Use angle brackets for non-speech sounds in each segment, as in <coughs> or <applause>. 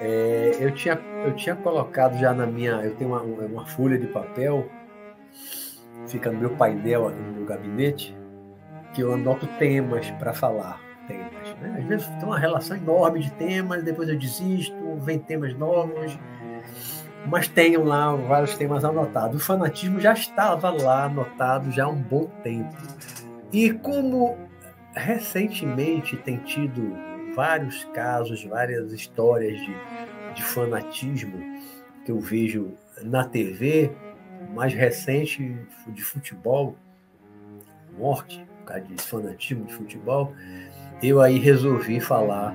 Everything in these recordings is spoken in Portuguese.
É, eu, tinha, eu tinha colocado já na minha. Eu tenho uma, uma folha de papel, fica no meu painel no meu gabinete, que eu anoto temas para falar. Temas, né? Às vezes tem uma relação enorme de temas, depois eu desisto, vem temas novos, mas tenham lá vários temas anotados. O fanatismo já estava lá anotado já há um bom tempo. E como recentemente tem tido vários casos, várias histórias de, de fanatismo que eu vejo na TV, mais recente de futebol, morte, por causa de fanatismo de futebol, eu aí resolvi falar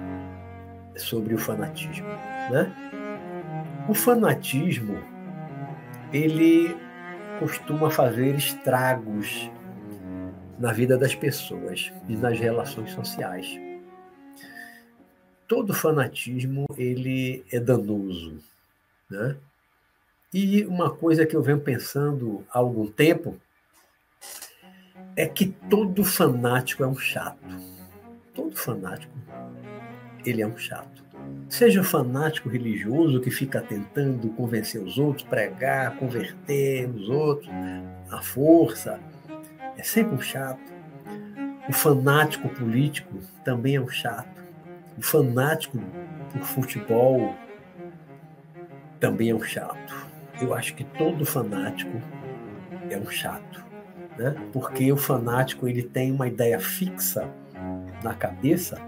sobre o fanatismo, né? O fanatismo ele costuma fazer estragos na vida das pessoas e nas relações sociais todo fanatismo ele é danoso, né? E uma coisa que eu venho pensando há algum tempo é que todo fanático é um chato. Todo fanático ele é um chato. Seja fanático religioso que fica tentando convencer os outros, pregar, converter os outros, à força, é sempre um chato. O fanático político também é um chato o fanático por futebol também é um chato. Eu acho que todo fanático é um chato, né? Porque o fanático ele tem uma ideia fixa na cabeça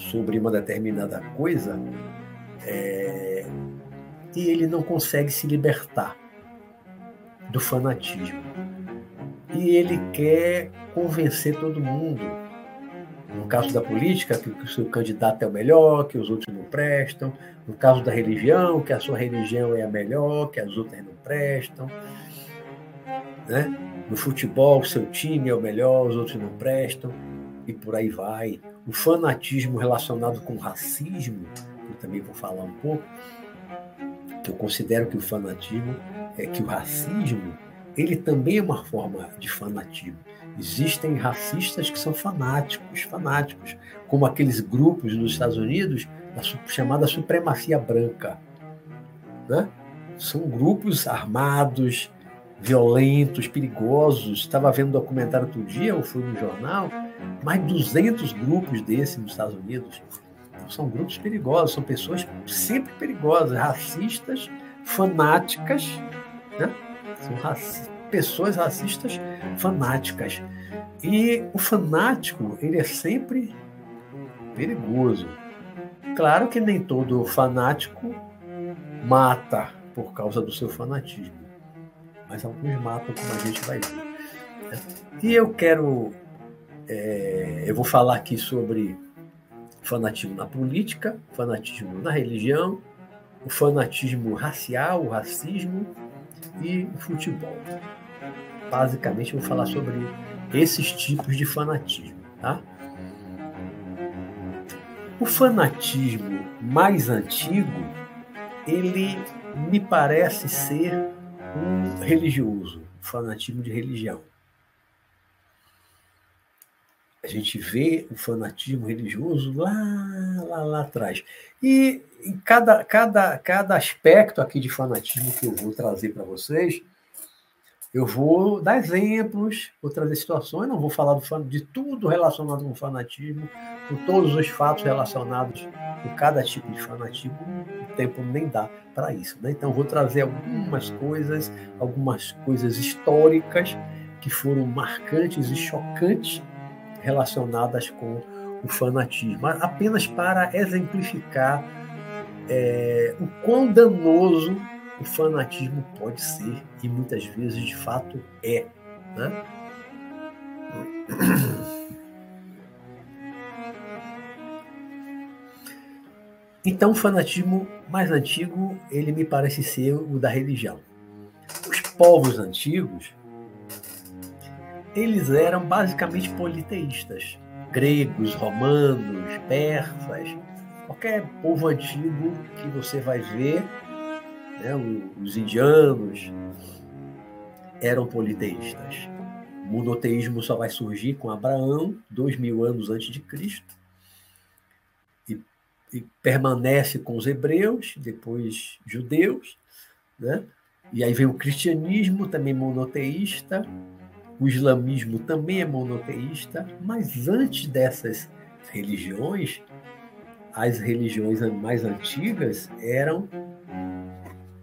sobre uma determinada coisa é... e ele não consegue se libertar do fanatismo. E ele quer convencer todo mundo no caso da política, que o seu candidato é o melhor, que os outros não prestam. No caso da religião, que a sua religião é a melhor, que as outras não prestam. Né? No futebol, o seu time é o melhor, os outros não prestam. E por aí vai. O fanatismo relacionado com racismo, eu também vou falar um pouco, que eu considero que o fanatismo é que o racismo ele também é uma forma de fanatismo. Existem racistas que são fanáticos, fanáticos, como aqueles grupos nos Estados Unidos da chamada supremacia branca. Né? São grupos armados, violentos, perigosos. Estava vendo um documentário outro dia, ou foi no jornal, mais de 200 grupos desses nos Estados Unidos. São grupos perigosos, são pessoas sempre perigosas, racistas, fanáticas, né? São raci pessoas racistas fanáticas. E o fanático, ele é sempre perigoso. Claro que nem todo fanático mata por causa do seu fanatismo, mas alguns matam, como a gente vai ver. Né? E eu quero. É, eu vou falar aqui sobre fanatismo na política, fanatismo na religião, o fanatismo racial, o racismo e futebol. Basicamente, eu vou falar sobre esses tipos de fanatismo. Tá? O fanatismo mais antigo, ele me parece ser um religioso, fanatismo de religião. A gente vê o fanatismo religioso lá, lá, lá atrás. E em cada, cada, cada aspecto aqui de fanatismo que eu vou trazer para vocês, eu vou dar exemplos, vou trazer situações, não vou falar do, de tudo relacionado com fanatismo, com todos os fatos relacionados com cada tipo de fanatismo, o tempo nem dá para isso. Né? Então, vou trazer algumas coisas, algumas coisas históricas que foram marcantes e chocantes relacionadas com o fanatismo, apenas para exemplificar é, o quão danoso o fanatismo pode ser, e muitas vezes de fato é. Né? Então, o fanatismo mais antigo, ele me parece ser o da religião. Os povos antigos, eles eram basicamente politeístas. Gregos, romanos, persas, qualquer povo antigo que você vai ver, né, os indianos eram politeístas. monoteísmo só vai surgir com Abraão, dois mil anos antes de Cristo, e, e permanece com os hebreus, depois judeus, né? E aí vem o cristianismo, também monoteísta, o islamismo também é monoteísta, mas antes dessas religiões, as religiões mais antigas eram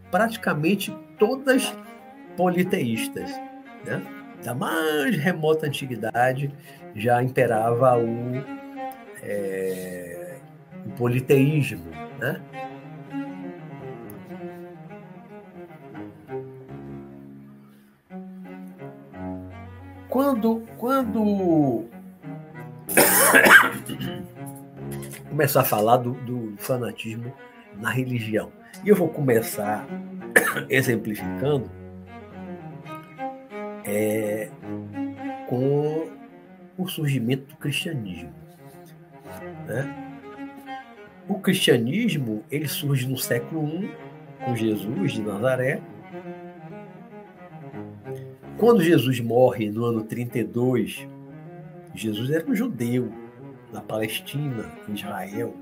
praticamente todas politeístas. Né? Da mais remota antiguidade já imperava o, é, o politeísmo. Né? Quando, quando <coughs> começar a falar do, do fanatismo na religião, e eu vou começar <coughs> exemplificando é, com o surgimento do cristianismo. Né? O cristianismo ele surge no século I, com Jesus de Nazaré. Quando Jesus morre no ano 32, Jesus era um judeu na Palestina, em Israel.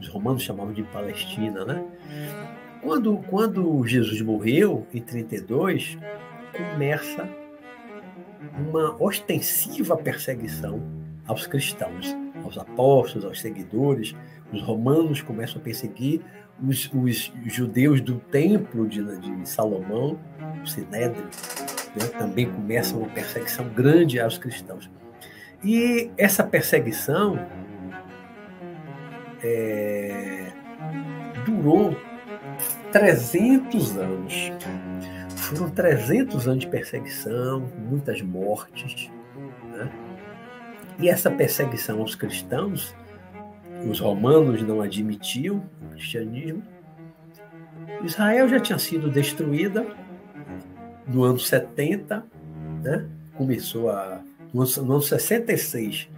Os romanos chamavam de Palestina, né? Quando, quando Jesus morreu, em 32, começa uma ostensiva perseguição aos cristãos, aos apóstolos, aos seguidores. Os romanos começam a perseguir os, os judeus do templo de, de Salomão, o Sinédrio, né? também começa uma perseguição grande aos cristãos. E essa perseguição é, durou 300 anos. Foram 300 anos de perseguição, muitas mortes. Né? E essa perseguição aos cristãos, os romanos não admitiam o cristianismo. Israel já tinha sido destruída no ano 70, né? começou a. No ano, no ano 66,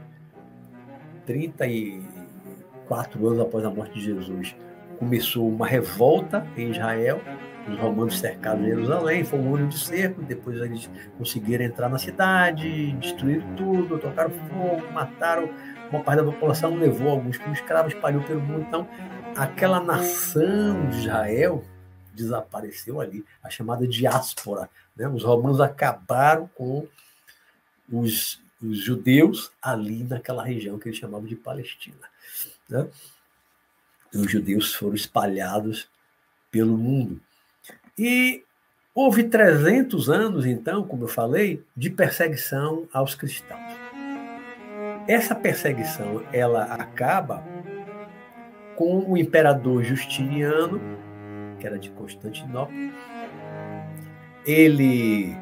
34 anos após a morte de Jesus, começou uma revolta em Israel os romanos cercaram Jerusalém, foi um ano de cerco, depois eles conseguiram entrar na cidade, destruíram tudo, tocaram fogo, mataram uma parte da população, levou alguns como escravos, espalhou pelo mundo. Então, aquela nação de Israel desapareceu ali, a chamada diáspora. Né? Os romanos acabaram com os, os judeus ali naquela região que eles chamavam de Palestina. Né? E os judeus foram espalhados pelo mundo. E houve 300 anos, então, como eu falei, de perseguição aos cristãos. Essa perseguição ela acaba com o imperador Justiniano, que era de Constantinopla. Ele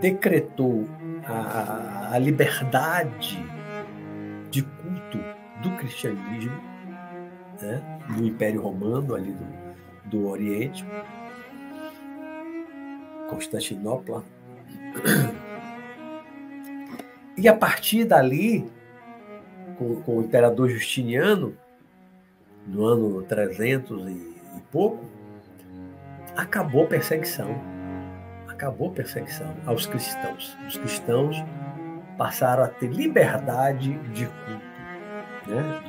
decretou a, a liberdade de culto do cristianismo né, Império Romano, ali do, do Oriente, Constantinopla. E a partir dali, com, com o imperador Justiniano, no ano 300 e, e pouco, acabou perseguição. Acabou perseguição aos cristãos. Os cristãos passaram a ter liberdade de culto, né?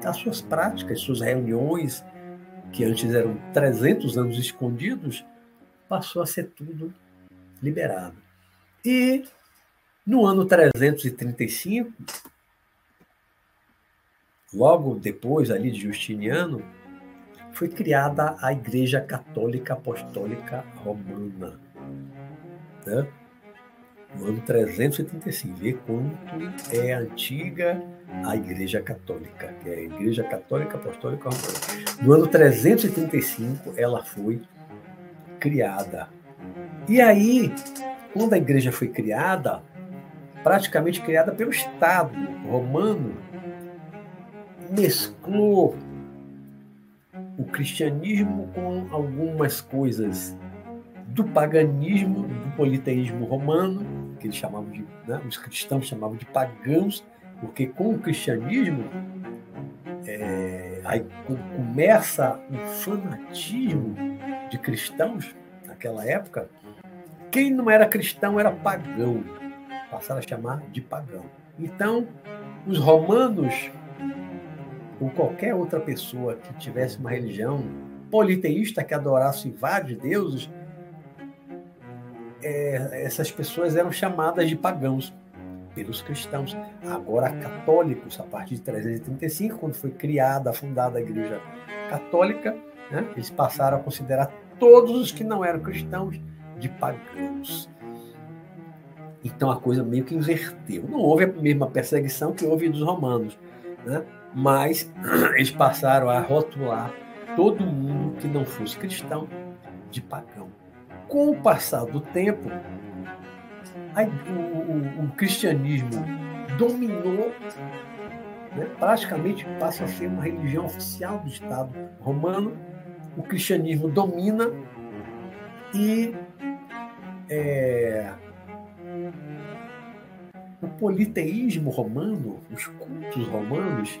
de, as suas práticas, suas reuniões, que antes eram 300 anos escondidos, passou a ser tudo liberado. E no ano 335, logo depois ali de Justiniano, foi criada a Igreja Católica Apostólica Romana. Né? No ano 335, vê quanto é antiga a Igreja Católica, que é a Igreja Católica Apostólica Romana. No ano 335, ela foi criada. E aí, quando a igreja foi criada, praticamente criada pelo Estado romano, mesclou o cristianismo com algumas coisas do paganismo, do politeísmo romano, que eles chamavam de, né, os cristãos chamavam de pagãos, porque com o cristianismo é, aí começa um fanatismo de cristãos naquela época quem não era cristão era pagão. Passaram a chamar de pagão. Então, os romanos, ou qualquer outra pessoa que tivesse uma religião politeísta que adorasse vários deuses, é, essas pessoas eram chamadas de pagãos pelos cristãos. Agora, católicos, a partir de 335, quando foi criada, fundada a Igreja Católica, né, eles passaram a considerar todos os que não eram cristãos de pagãos. Então a coisa meio que inverteu. Não houve a mesma perseguição que houve dos romanos, né? Mas <clears throat> eles passaram a rotular todo mundo que não fosse cristão de pagão. Com o passar do tempo, o, o, o cristianismo dominou, né? praticamente passa a ser uma religião oficial do Estado romano. O cristianismo domina e é, o politeísmo romano, os cultos romanos,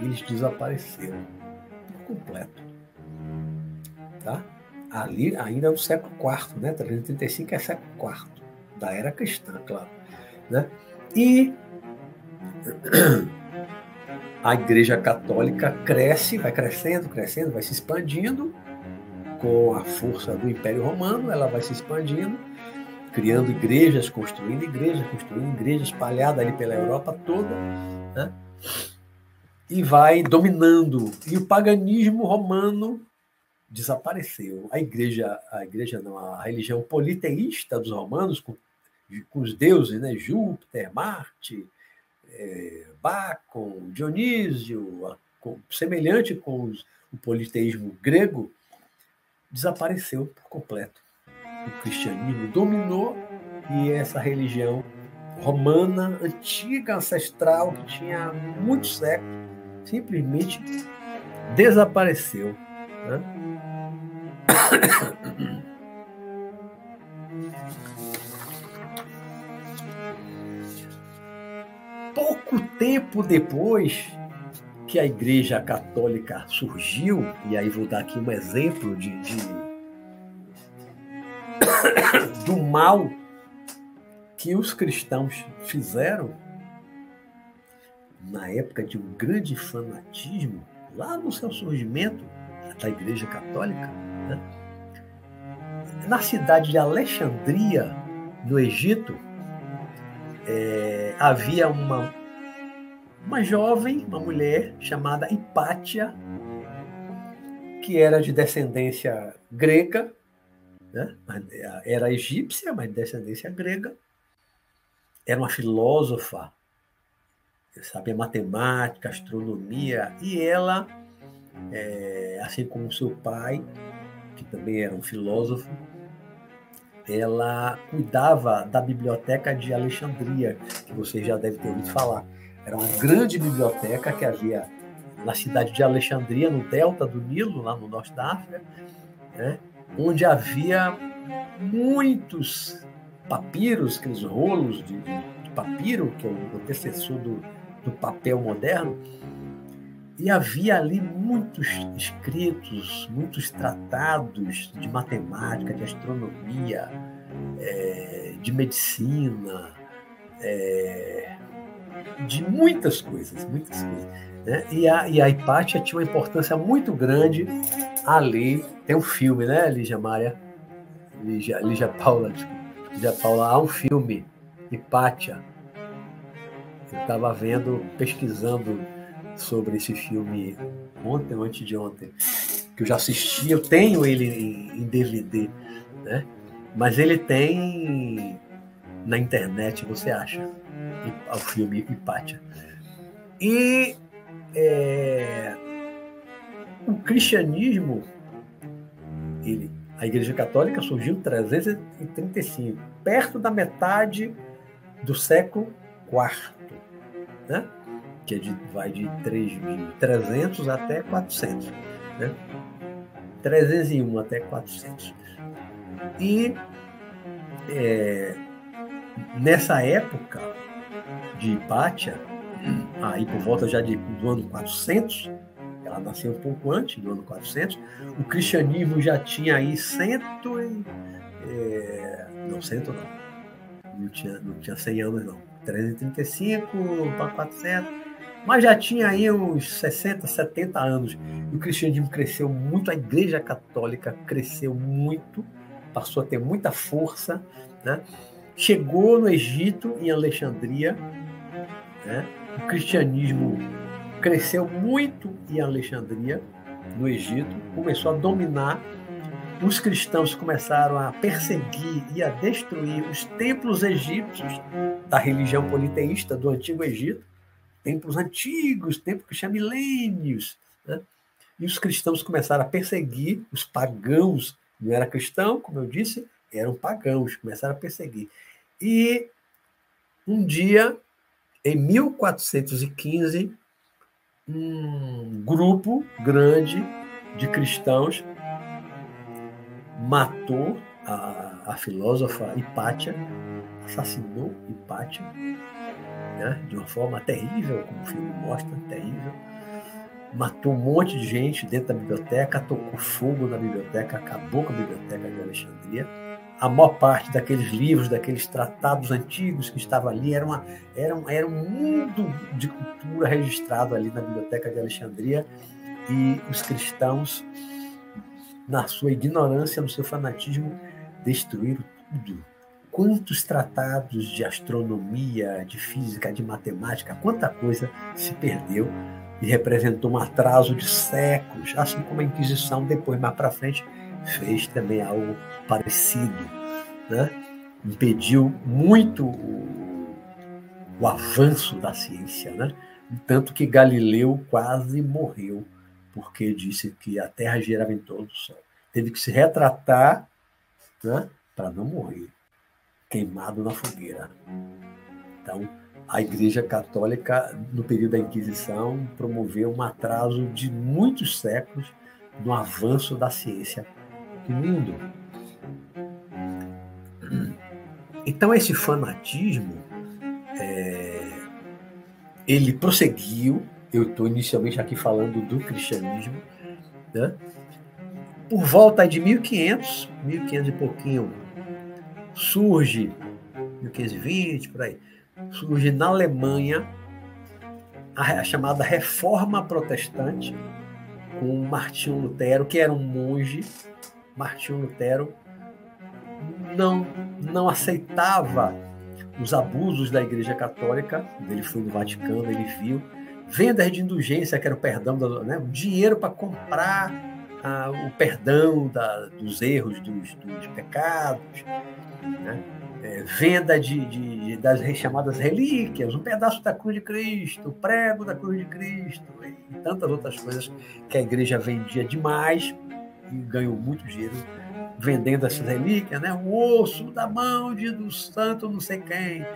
eles desapareceram por completo. Tá? Ali, ainda no século IV, né? 335 é século IV, da era cristã, claro. Né? E <clears throat> a Igreja Católica cresce, vai crescendo, crescendo, vai se expandindo com a força do Império Romano, ela vai se expandindo criando igrejas, construindo igrejas, construindo igrejas espalhadas ali pela Europa toda, né? E vai dominando. E o paganismo romano desapareceu. A igreja, a igreja não, a religião politeísta dos romanos, com, com os deuses, né? Júpiter, Marte, é, Bacon, Dionísio, com, semelhante com os, o politeísmo grego, desapareceu por completo o cristianismo dominou e essa religião romana, antiga, ancestral, que tinha muitos séculos, simplesmente desapareceu. Né? Pouco tempo depois que a Igreja Católica surgiu, e aí vou dar aqui um exemplo de, de <coughs> do mal que os cristãos fizeram na época de um grande fanatismo, lá no seu surgimento da Igreja Católica, né? na cidade de Alexandria, no Egito, é, havia uma, uma jovem, uma mulher chamada Hipátia, que era de descendência grega, né? era egípcia, mas de descendência grega, era uma filósofa, sabia matemática, astronomia, e ela, é, assim como seu pai, que também era um filósofo, ela cuidava da biblioteca de Alexandria, que você já deve ter ouvido falar. Era uma grande biblioteca que havia na cidade de Alexandria, no delta do Nilo, lá no norte da África, né? onde havia muitos papiros, aqueles rolos de, de papiro, que é o antecessor do, do papel moderno, e havia ali muitos escritos, muitos tratados de matemática, de astronomia, é, de medicina, é, de muitas coisas, muitas coisas. Né? E, a, e a Hipátia tinha uma importância muito grande ali. Tem um filme, né, Lígia Maria? Lígia, Lígia Paula, Lígia Paula, há um filme, Hipátia. Eu estava vendo, pesquisando sobre esse filme ontem ou antes de ontem, que eu já assisti, eu tenho ele em, DVD, né? Mas ele tem na internet, você acha, o filme Hipátia. E é, o cristianismo, ele, a Igreja Católica surgiu em 335, perto da metade do século IV, né? que é de, vai de, 3, de 300 até 400. Né? 301 até 400. E é, nessa época de Hipátia, aí por volta já de, do ano 400, ela nasceu um pouco antes do ano 400, o cristianismo já tinha aí cento e, É, não, cento não. Não tinha, não tinha 100 anos, não. 335 para 400. Mas já tinha aí uns 60, 70 anos. E o cristianismo cresceu muito, a igreja católica cresceu muito, passou a ter muita força. Né? Chegou no Egito, em Alexandria. Né? O cristianismo cresceu muito em Alexandria, no Egito, começou a dominar. Os cristãos começaram a perseguir e a destruir os templos egípcios da religião politeísta do Antigo Egito templos antigos, templos que chamam milênios. Né? E os cristãos começaram a perseguir os pagãos. Não era cristão, como eu disse, eram pagãos, começaram a perseguir. E um dia, em 1415, um grupo grande de cristãos matou a, a filósofa Hipátia, assassinou Hipátia, né? de uma forma terrível, como o filme mostra, terrível. Matou um monte de gente dentro da biblioteca, tocou fogo na biblioteca, acabou com a biblioteca de Alexandria. A maior parte daqueles livros, daqueles tratados antigos que estavam ali, era, uma, era, um, era um mundo de cultura registrado ali na biblioteca de Alexandria. E os cristãos, na sua ignorância, no seu fanatismo, destruíram tudo quantos tratados de astronomia, de física, de matemática, quanta coisa se perdeu e representou um atraso de séculos, assim como a Inquisição depois mais para frente fez também algo parecido, né? impediu muito o, o avanço da ciência, né? tanto que Galileu quase morreu porque disse que a Terra girava em torno do Sol. Teve que se retratar né? para não morrer queimado na fogueira. Então, a Igreja Católica, no período da Inquisição, promoveu um atraso de muitos séculos no avanço da ciência no mundo. Então, esse fanatismo, é, ele prosseguiu. Eu estou inicialmente aqui falando do cristianismo, né? por volta de 1500, 1500 e pouquinho, surge, 1520, por aí, surge na Alemanha a, chamada Reforma Protestante, com Martinho Lutero, que era um monge. Martinho Lutero não, não aceitava os abusos da Igreja Católica. Ele foi no Vaticano, ele viu. Vendas de indulgência, que era o perdão, né, o dinheiro para comprar ah, o perdão da, dos erros, dos, dos pecados né? é, venda de, de, das chamadas relíquias, um pedaço da cruz de Cristo, o prego da cruz de Cristo e tantas outras coisas que a igreja vendia demais e ganhou muito dinheiro vendendo essas relíquias, né? O osso da mão de do santo não sei quem.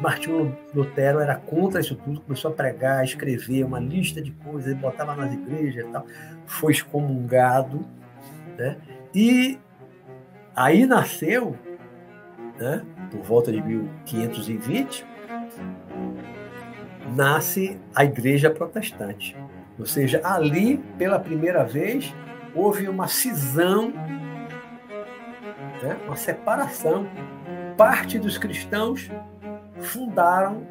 Martinho Lutero era contra isso tudo, começou a pregar, a escrever uma lista de coisas, botava nas igrejas e tal. Foi excomungado, né? E aí nasceu né, por volta de 1520, nasce a Igreja Protestante. Ou seja, ali, pela primeira vez, houve uma cisão, né, uma separação. Parte dos cristãos fundaram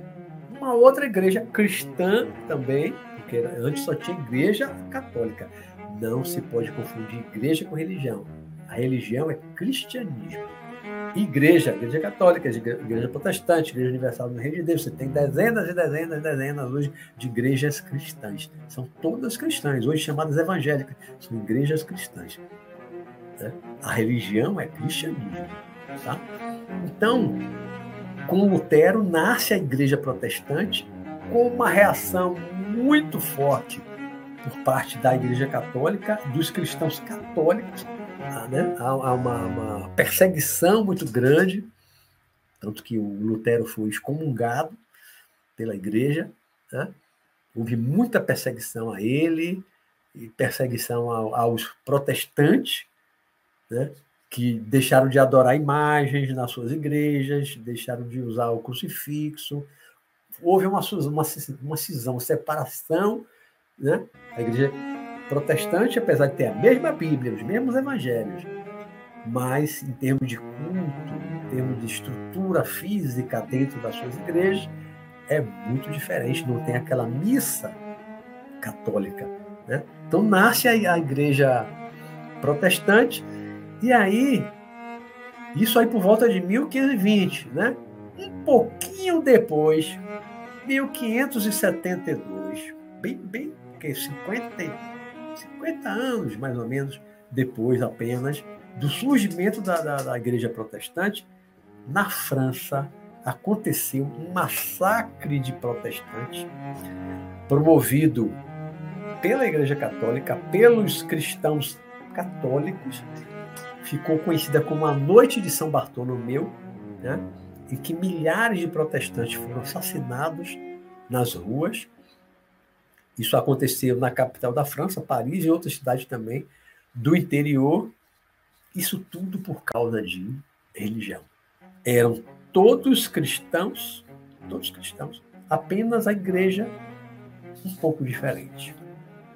uma outra igreja cristã também, porque antes só tinha igreja católica. Não se pode confundir igreja com religião. A religião é cristianismo igreja, igreja católica, igreja protestante, igreja universal do Reino de Deus. Você tem dezenas e dezenas e dezenas hoje de igrejas cristãs. São todas cristãs, hoje chamadas evangélicas. São igrejas cristãs. Né? A religião é cristianismo. Tá? Então, com Lutero, nasce a igreja protestante com uma reação muito forte por parte da igreja católica, dos cristãos católicos, há, né, há uma, uma, perseguição muito grande, tanto que o Lutero foi excomungado pela igreja. Né? Houve muita perseguição a ele, e perseguição aos protestantes, né? que deixaram de adorar imagens nas suas igrejas, deixaram de usar o crucifixo. Houve uma, uma, uma cisão, uma separação. Né? A igreja protestante, apesar de ter a mesma Bíblia, os mesmos evangelhos, mas em termos de culto, em termos de estrutura física dentro das suas igrejas, é muito diferente, não tem aquela missa católica. Né? Então nasce a, a igreja protestante, e aí, isso aí por volta de 1520, né? Um pouquinho depois, 1572, bem, bem, que 50, 50 anos mais ou menos depois apenas do surgimento da, da, da igreja protestante, na França aconteceu um massacre de protestantes promovido pela Igreja Católica, pelos cristãos católicos, ficou conhecida como a Noite de São Bartolomeu, né? em que milhares de protestantes foram assassinados nas ruas. Isso aconteceu na capital da França, Paris e outras cidades também do interior. Isso tudo por causa de religião. Eram todos cristãos, todos cristãos, apenas a igreja um pouco diferente.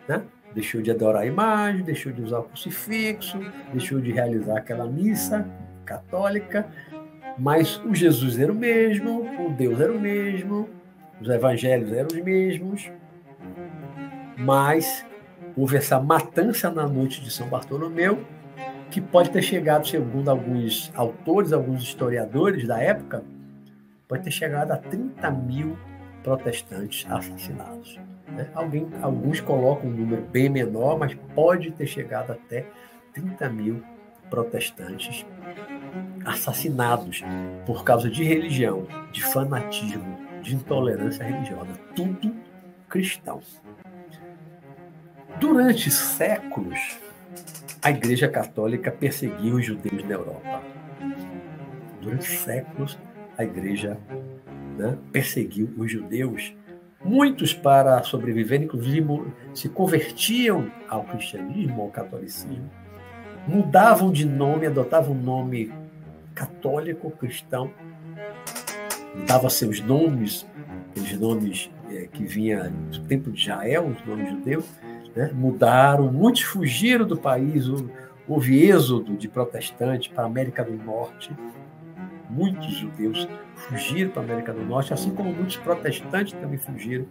Né? Deixou de adorar a imagem, deixou de usar o crucifixo, deixou de realizar aquela missa católica, mas o Jesus era o mesmo, o Deus era o mesmo, os evangelhos eram os mesmos, mas houve essa matança na noite de São Bartolomeu, que pode ter chegado, segundo alguns autores, alguns historiadores da época, pode ter chegado a 30 mil protestantes assassinados. Né? Alguém, alguns colocam um número bem menor, mas pode ter chegado até 30 mil protestantes assassinados por causa de religião, de fanatismo, de intolerância religiosa. Tudo cristão. Durante séculos, a Igreja Católica perseguiu os judeus na Europa. Durante séculos, a Igreja né, perseguiu os judeus. Muitos, para sobreviver, inclusive, se convertiam ao cristianismo, ao catolicismo, mudavam de nome, adotavam um nome católico, cristão, dava seus nomes, os nomes é, que vinham do tempo de Israel, os nomes judeus, né? mudaram, muitos fugiram do país, houve êxodo de protestantes para a América do Norte, muitos judeus fugiram para a América do Norte, assim como muitos protestantes também fugiram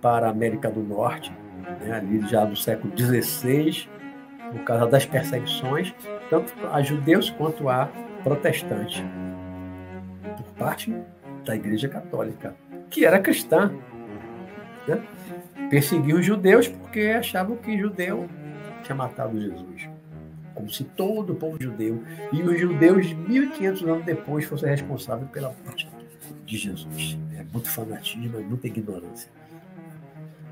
para a América do Norte, né? ali já do século XVI, por causa das perseguições, tanto a judeus quanto a protestantes, por parte da Igreja Católica, que era cristã. Né? Perseguiu os judeus porque achavam que judeu tinha matado Jesus. Como se todo o povo judeu e os judeus 1500 anos depois fossem responsáveis pela morte de Jesus. É muito fanatismo, é muita ignorância.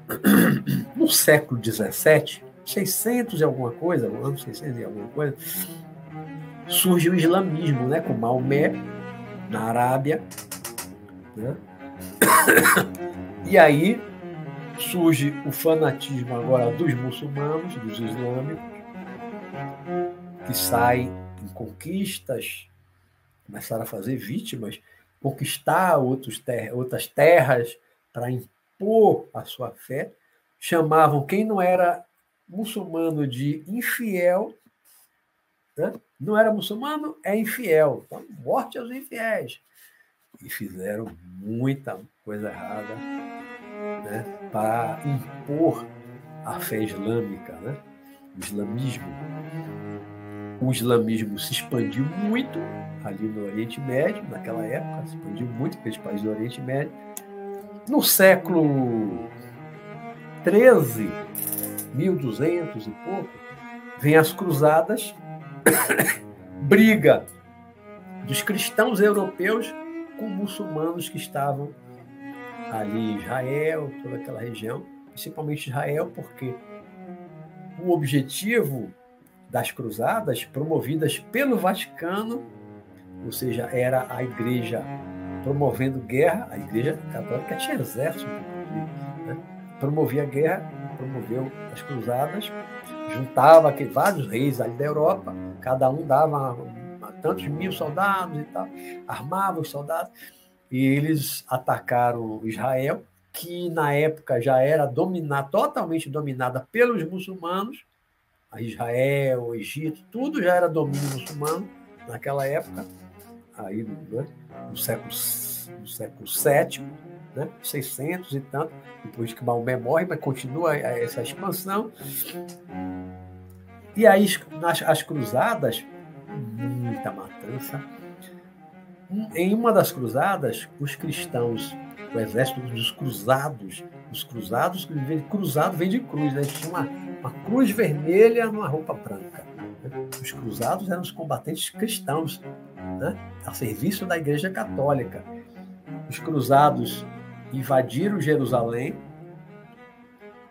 <clears throat> No século 17, 600 e alguma coisa, no ano 600 e alguma coisa, surge o islamismo, né, com Maomé na Arábia, né? <coughs> E aí surge o fanatismo agora dos muçulmanos, dos islâmicos, que saem em conquistas, começaram a fazer vítimas, conquistar outros ter outras terras para impor a sua fé, chamavam quem não era muçulmano de infiel, né? não era muçulmano, é infiel. Então, morte aos infiéis. E fizeram muita coisa errada né, para impor a fé islâmica, né? o islamismo. O islamismo se expandiu muito ali no Oriente Médio, naquela época, se expandiu muito aqueles países do Oriente Médio. No século 13, 1200 e pouco, vem as cruzadas, <coughs> briga dos cristãos europeus com muçulmanos que estavam ali em Israel, toda aquela região, principalmente Israel, porque o objetivo das cruzadas promovidas pelo Vaticano, ou seja, era a igreja promovendo guerra, a igreja católica tinha exército, né? promovia a guerra, promoveu as cruzadas, juntava aqui, vários reis ali da Europa, cada um dava tantos mil soldados e tal, armava os soldados, e eles atacaram Israel, que na época já era dominada, totalmente dominada pelos muçulmanos, a Israel, o Egito, tudo já era domínio muçulmano naquela época, aí né, no século, no século VII, né, 600 e tanto, depois que Maomé morre, mas continua essa expansão. E aí nas, as cruzadas, muita matança. Em uma das cruzadas, os cristãos, o exército dos cruzados, os cruzados, cruzado vem de cruz, né? tinha uma, uma cruz vermelha numa roupa branca. Os cruzados eram os combatentes cristãos, né? a serviço da Igreja Católica. Os cruzados invadiram Jerusalém,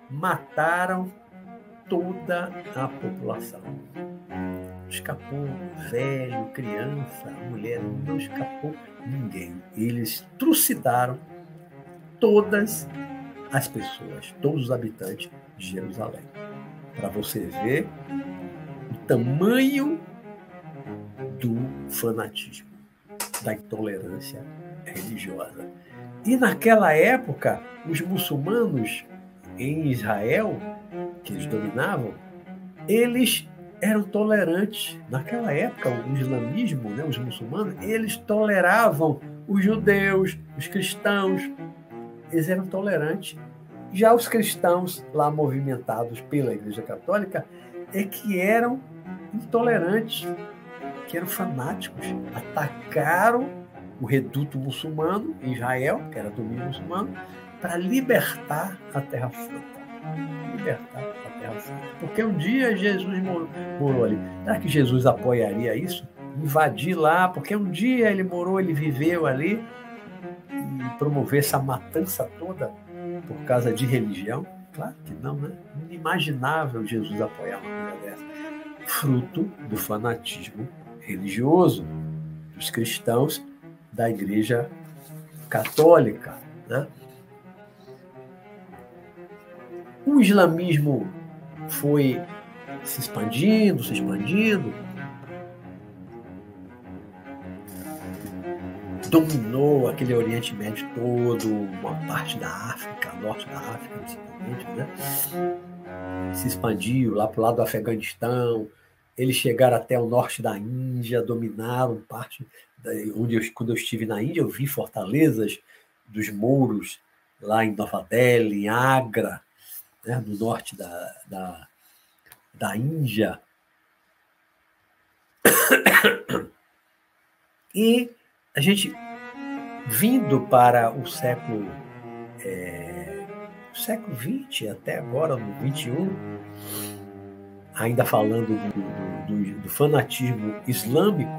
mataram toda a população. Escapou velho, criança, mulher, não escapou ninguém. Eles trucidaram todas as pessoas, todos os habitantes de Jerusalém para você ver o tamanho do fanatismo, da intolerância religiosa. E naquela época, os muçulmanos em Israel, que eles dominavam, eles eram tolerantes. Naquela época, o islamismo, né, os muçulmanos, eles toleravam os judeus, os cristãos, eles eram tolerantes já os cristãos lá movimentados pela Igreja Católica é que eram intolerantes, que eram fanáticos, atacaram o reduto muçulmano Israel, que era domínio muçulmano, para libertar a Terra Santa. Libertar a Terra Santa. Porque um dia Jesus morou, morou ali. Será que Jesus apoiaria isso? Invadir lá, porque um dia ele morou, ele viveu ali e promover essa matança toda por causa de religião? Claro que não, né? Inimaginável Jesus apoiar uma coisa dessa. Fruto do fanatismo religioso dos cristãos da Igreja Católica. Né? O islamismo foi se expandindo, se expandindo, dominou aquele Oriente Médio todo, uma parte da África, norte da África, principalmente, né? Se expandiu lá para o lado do Afeganistão, eles chegaram até o norte da Índia, dominaram parte. Da, onde eu, quando eu estive na Índia, eu vi fortalezas dos mouros lá em Nova Delhi, em Agra, né, no norte da, da, da Índia. <coughs> E a gente vindo para o século é, século XX até agora no XXI, ainda falando do, do, do fanatismo islâmico,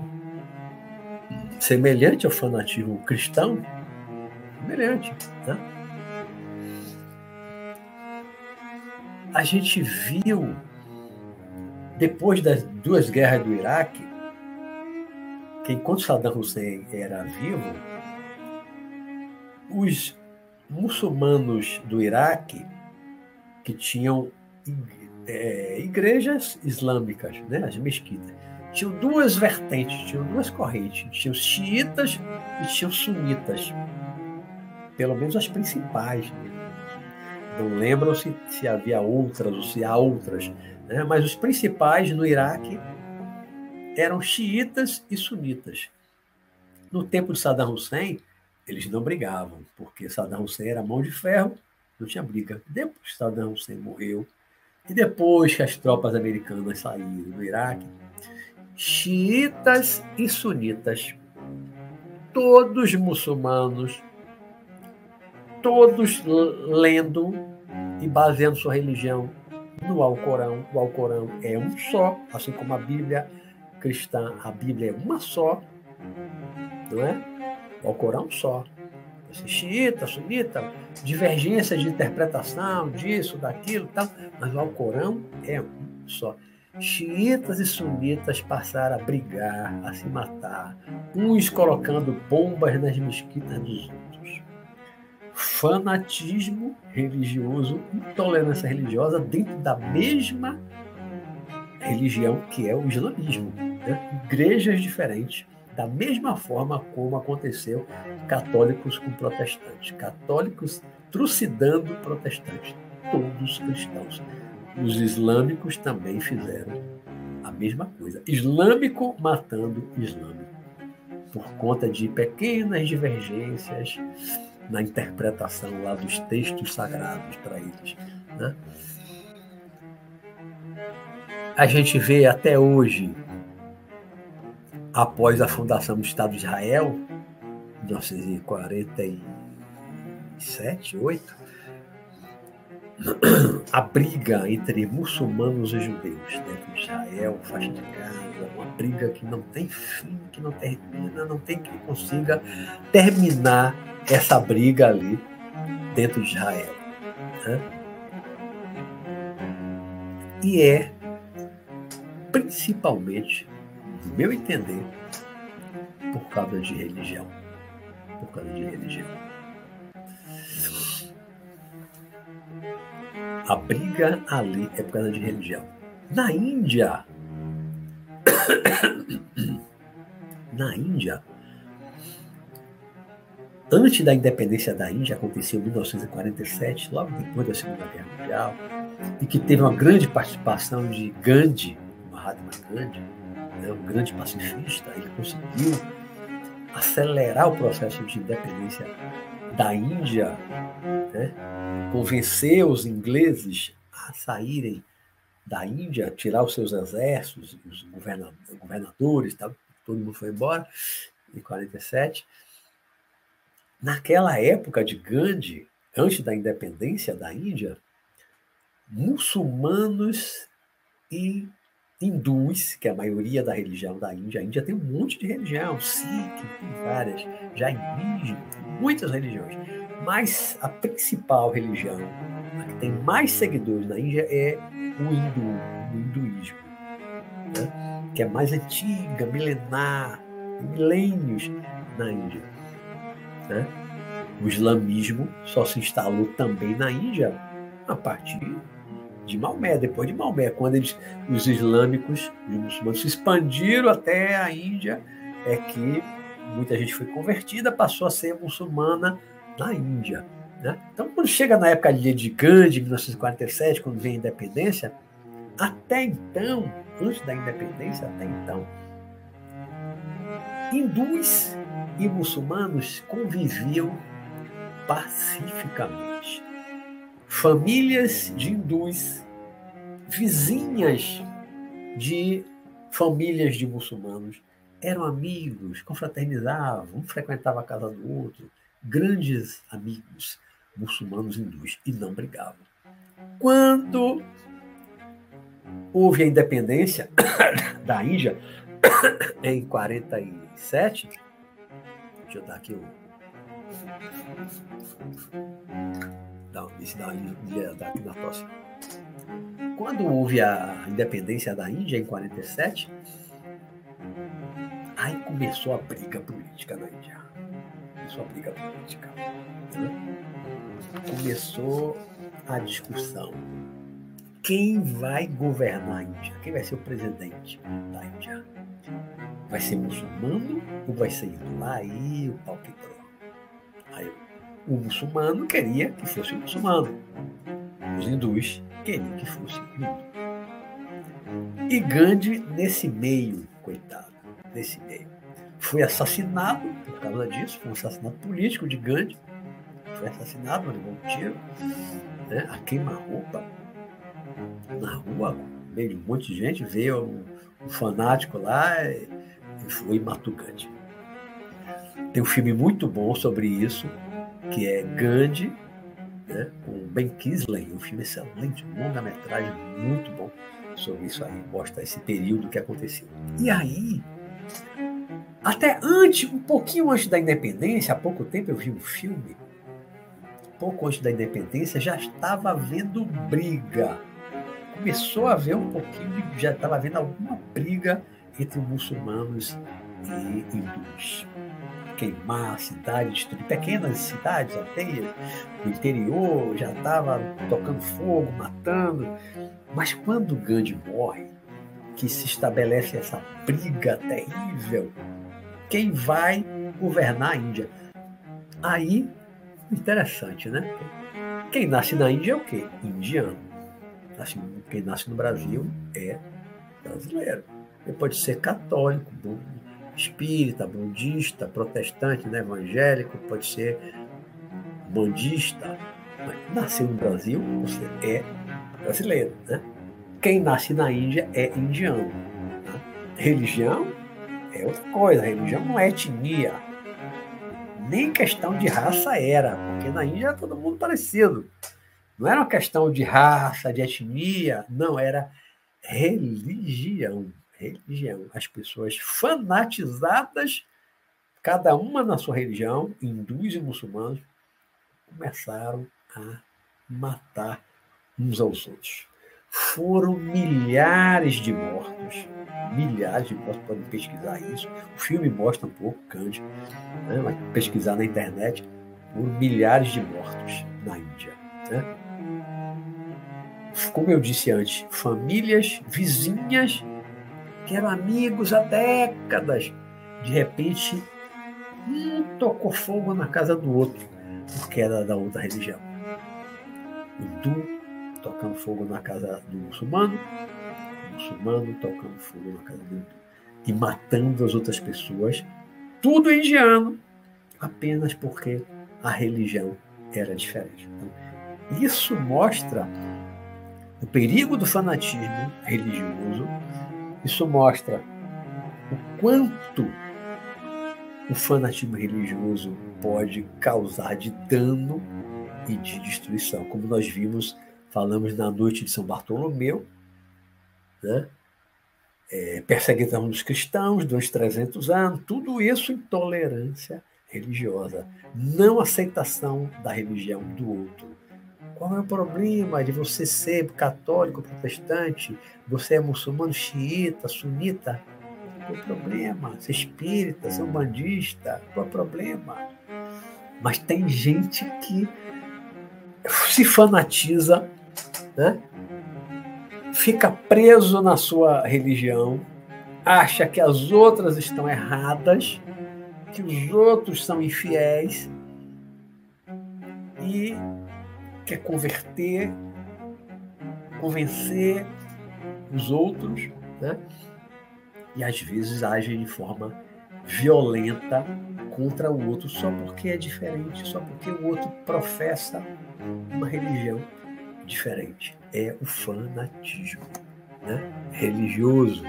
semelhante ao fanatismo cristão, semelhante, né? A gente viu depois das duas guerras do Iraque que enquanto Saddam Hussein era vivo, os muçulmanos do Iraque, que tinham é, igrejas islâmicas, né, as mesquitas, tinham duas vertentes, tinham duas correntes, tinham xiitas e tinham sunitas, pelo menos as principais. Né? Não lembram se, se havia outras ou se há outras, né? mas os principais no Iraque eram xiitas e sunitas. No tempo de Saddam Hussein, eles não brigavam, porque Saddam Hussein era mão de ferro, não tinha briga. Depois que Saddam Hussein morreu, e depois que as tropas americanas saíram do Iraque, xiitas e sunitas, todos muçulmanos, todos lendo e baseando sua religião no Alcorão. O Alcorão é um só, assim como a Bíblia cristã, a Bíblia é uma só, não é? O Alcorão só. Esse xiita, sunita, divergência de interpretação disso, daquilo, tal, mas o Alcorão é um só. Xiitas e sunitas passaram a brigar, a se matar, uns colocando bombas nas mesquitas dos outros. Fanatismo religioso, intolerância religiosa dentro da mesma religião que é o islamismo. Né? Igrejas diferentes, da mesma forma como aconteceu católicos com protestantes, católicos trucidando protestantes, todos cristãos. os islâmicos também fizeram a mesma coisa. Islâmico matando islâmico. Por conta de pequenas divergências na interpretação lá dos textos sagrados para eles. Né? A gente vê até hoje, após a fundação do Estado de Israel, 1947, 8, a briga entre muçulmanos e judeus dentro de Israel, faixa de uma briga que não tem fim, que não termina, não tem quem consiga terminar essa briga ali dentro de Israel. Né? E é principalmente, no meu entender, por causa de religião. Por causa de religião. A briga ali é por causa de religião. Na Índia, <coughs> na Índia, antes da independência da Índia, aconteceu em 1947, logo depois da Segunda Guerra Mundial, e que teve uma grande participação de Gandhi, Mahatma Gandhi, né, um grande pacifista, ele conseguiu acelerar o processo de independência da Índia, né, convencer os ingleses a saírem da Índia, tirar os seus exércitos, os governadores, todo mundo foi embora, em 47. Naquela época de Gandhi, antes da independência da Índia, muçulmanos e hindus, que é a maioria da religião da Índia, a Índia tem um monte de religião, Sikh, várias, jainismo, muitas religiões. Mas a principal religião, a que tem mais seguidores na Índia, é o hindu, o hinduísmo, né? que é mais antiga, milenar, milênios na Índia. Né? O islamismo só se instalou também na Índia a partir de Maomé, depois de Maomé, quando eles, os islâmicos, os muçulmanos se expandiram até a Índia, é que muita gente foi convertida, passou a ser muçulmana na Índia. Né? Então, quando chega na época de Gandhi, 1947, quando vem a independência, até então, antes da independência, até então, hindus e muçulmanos conviviam pacificamente. Famílias de hindus, vizinhas de famílias de muçulmanos, eram amigos, confraternizavam, um frequentava a casa do outro, grandes amigos muçulmanos hindus, e não brigavam. Quando houve a independência <coughs> da Índia, <coughs> em 47, deixa eu dar aqui um. Na tosse. Quando houve a independência da Índia, em 47, aí começou a briga política na Índia. Começou a briga política. Começou a discussão. Quem vai governar a Índia? Quem vai ser o presidente da Índia? Vai ser muçulmano ou vai ser hindu? Aí o pau. Aí o muçulmano queria que fosse muçulmano. Os hindus queriam que fosse hindu. E Gandhi, nesse meio, coitado, nesse meio, foi assassinado por causa disso, foi um assassinato político de Gandhi. Foi assassinado, levou um tiro, né, a queima-roupa, na rua, meio de um monte de gente, veio um, um fanático lá e, e foi e matou Gandhi. Tem um filme muito bom sobre isso, que é Gandhi, né, com Ben Kisley, um filme excelente, longa-metragem muito bom sobre isso aí, mostra esse período que aconteceu. E aí, até antes, um pouquinho antes da independência, há pouco tempo eu vi um filme, pouco antes da independência, já estava havendo briga. Começou a haver um pouquinho, já estava havendo alguma briga entre muçulmanos e hindus queimar cidades, destruir pequenas cidades, aldeias, no interior, já estava tocando fogo, matando. Mas quando Gandhi morre, que se estabelece essa briga terrível, quem vai governar a Índia? Aí, interessante, né? Quem nasce na Índia é o quê? Indiano. Quem nasce no Brasil é brasileiro. Ele pode ser católico, espírita, budista, protestante, né, evangélico, pode ser bandista. Mas nasceu no Brasil, você é brasileiro. Né? Quem nasce na Índia é indiano. Né? Religião é outra coisa. Religião não é etnia. Nem questão de raça era, porque na Índia era todo mundo parecido. Não era uma questão de raça, de etnia, não, era religião. Religião. As pessoas fanatizadas, cada uma na sua religião, hindus e muçulmanos, começaram a matar uns aos outros. Foram milhares de mortos, milhares de mortos, podem pesquisar isso. O filme mostra um pouco, Cândido, né? vai pesquisar na internet, foram milhares de mortos na Índia. Né? Como eu disse antes, famílias vizinhas que eram amigos há décadas, de repente, um tocou fogo na casa do outro, porque era da outra religião. Hindu tocando fogo na casa do muçulmano, muçulmano tocando fogo na casa do hindu. E matando as outras pessoas, tudo indiano, apenas porque a religião era diferente. Então, isso mostra o perigo do fanatismo religioso, isso mostra o quanto o fanatismo religioso pode causar de dano e de destruição, como nós vimos, falamos na noite de São Bartolomeu, né? É, perseguição dos cristãos durante 300 anos, tudo isso intolerância religiosa, não aceitação da religião do outro. Qual é o problema de você ser católico, protestante, você é muçulmano, xiita, sunita? Qual é o problema? Ser espírita, ser bandista? Qual é o problema? Mas tem gente que se fanatiza, né? fica preso na sua religião, acha que as outras estão erradas, que os outros são infiéis e quer converter, convencer os outros, né? e às vezes age de forma violenta contra o outro só porque é diferente, só porque o outro professa uma religião diferente. É o fanatismo né? religioso.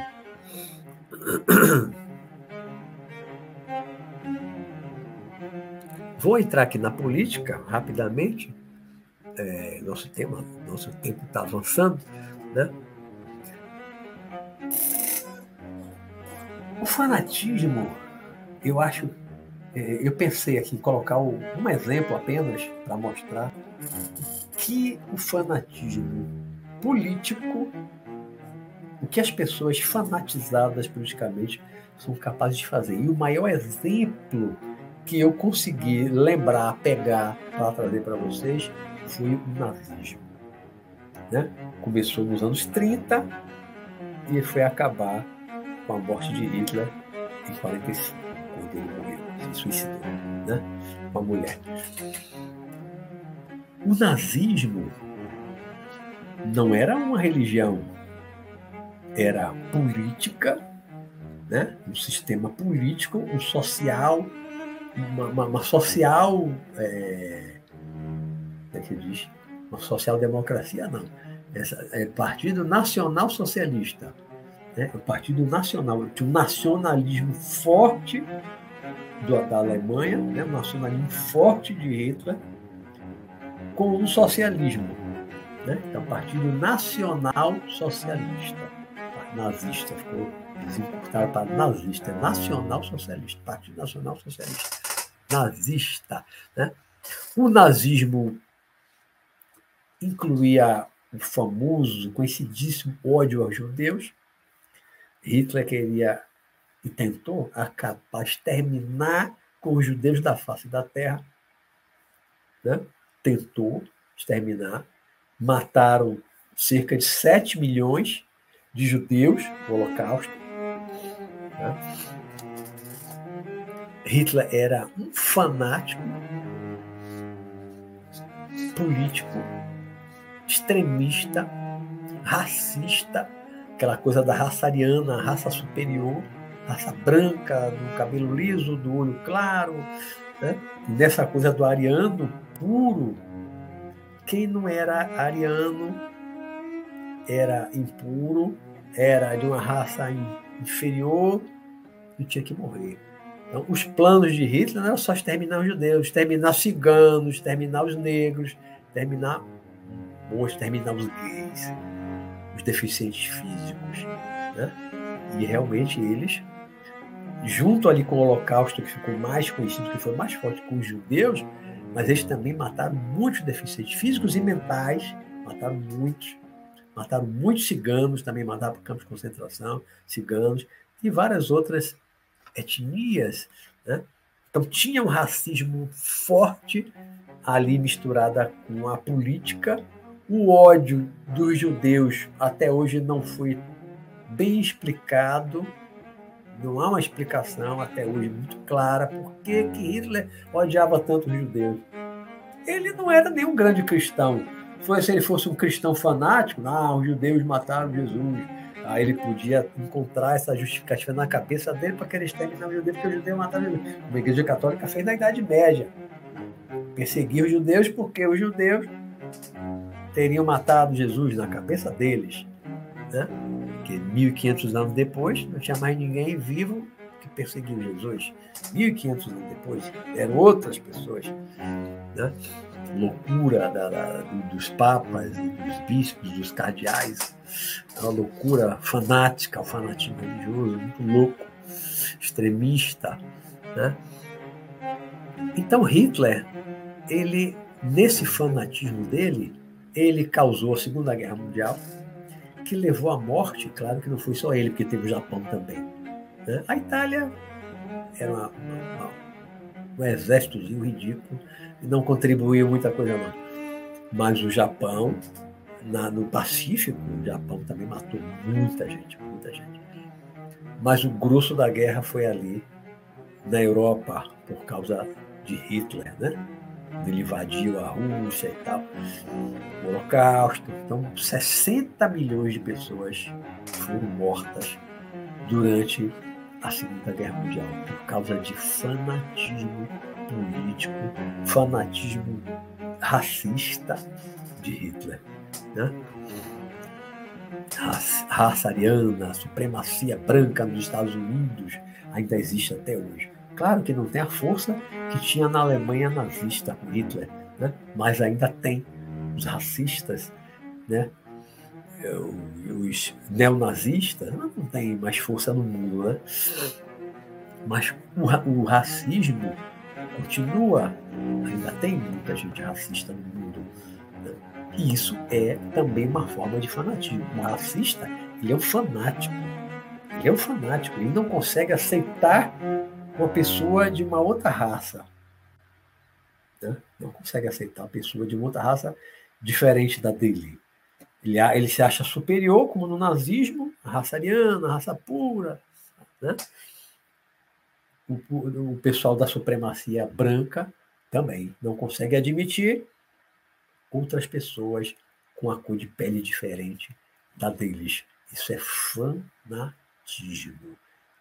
Vou entrar aqui na política rapidamente. É, nosso tema, nosso tempo está avançando, né? O fanatismo, eu acho, é, eu pensei aqui em colocar um exemplo apenas para mostrar que o fanatismo político, o que as pessoas fanatizadas politicamente são capazes de fazer. E o maior exemplo que eu consegui lembrar, pegar para trazer para vocês foi o nazismo. Né? Começou nos anos 30 e foi acabar com a morte de Hitler em 45, quando ele morreu, se suicidou, né? uma mulher. O nazismo não era uma religião, era política, né? um sistema político, um social, uma, uma, uma social. É, é que diz? Social-democracia, não. Essa, é Partido Nacional Socialista né? o Partido Nacional, tinha um nacionalismo forte do, da Alemanha, né? um nacionalismo forte de Hitler, com um socialismo. Né? Então, o Partido Nacional Socialista, nazista, ficou desencurtado para nazista, é Nacional Socialista, Partido Nacional Socialista, nazista. Né? O nazismo incluía o famoso, conhecidíssimo ódio aos judeus, Hitler queria e tentou acabar, exterminar com os judeus da face da terra. Né? Tentou exterminar. Mataram cerca de 7 milhões de judeus no Holocausto. Né? Hitler era um fanático político, extremista, racista, aquela coisa da raça ariana, raça superior, raça branca, do cabelo liso, do olho claro, né? e nessa coisa do ariano puro, quem não era ariano era impuro, era de uma raça inferior e tinha que morrer. Então, os planos de Hitler não eram só exterminar os judeus, exterminar os ciganos, exterminar os negros, exterminar, ou exterminar os gays, os deficientes físicos. Né? E realmente eles, junto ali com o Holocausto, que ficou mais conhecido, que foi mais forte com os judeus, mas eles também mataram muitos deficientes físicos e mentais, mataram muitos, mataram muitos ciganos, também mataram para campos de concentração, ciganos, e várias outras etnias. Né? Então tinha um racismo forte ali misturada com a política. O ódio dos judeus até hoje não foi bem explicado. Não há uma explicação até hoje muito clara por que, Hitler odiava tanto os judeus. Ele não era nenhum grande cristão. Foi se ele fosse um cristão fanático, ah, os judeus mataram Jesus Aí ele podia encontrar essa justificativa na cabeça dele para querer exterminar o judeu, porque o judeu matava o judeu. Uma igreja católica fez na Idade Média. Perseguir os judeus porque os judeus teriam matado Jesus na cabeça deles. Né? Porque 1.500 anos depois, não tinha mais ninguém vivo que perseguiu Jesus. 1.500 anos depois, eram outras pessoas. Né? loucura da, da, dos papas, dos bispos, dos cardeais, uma loucura fanática, o fanatismo religioso, muito louco, extremista. Né? Então Hitler, ele nesse fanatismo dele, ele causou a Segunda Guerra Mundial, que levou à morte, claro que não foi só ele, porque teve o Japão também. Né? A Itália era uma, uma, um exércitozinho ridículo, não contribuiu muita coisa não. Mas o Japão, na, no Pacífico, o Japão também matou muita gente, muita gente. Mas o grosso da guerra foi ali, na Europa, por causa de Hitler, né? Ele invadiu a Rússia e tal, o Holocausto. Então, 60 milhões de pessoas foram mortas durante a Segunda Guerra Mundial por causa de fanatismo político, fanatismo racista de Hitler. Né? Raça, ariana, supremacia branca nos Estados Unidos ainda existe até hoje. Claro que não tem a força que tinha na Alemanha nazista Hitler, né? mas ainda tem os racistas, né? os neonazistas, não tem mais força no mundo, né? mas o, o racismo continua, ainda tem muita gente racista no mundo. Né? E isso é também uma forma de fanatismo. O racista, ele é um fanático. Ele é um fanático. Ele não consegue aceitar uma pessoa de uma outra raça. Né? Não consegue aceitar uma pessoa de uma outra raça diferente da dele. Ele, ele se acha superior, como no nazismo, a raça ariana, a raça pura. Né? o, o pessoal da supremacia branca também não consegue admitir outras pessoas com a cor de pele diferente da deles. Isso é fanatismo.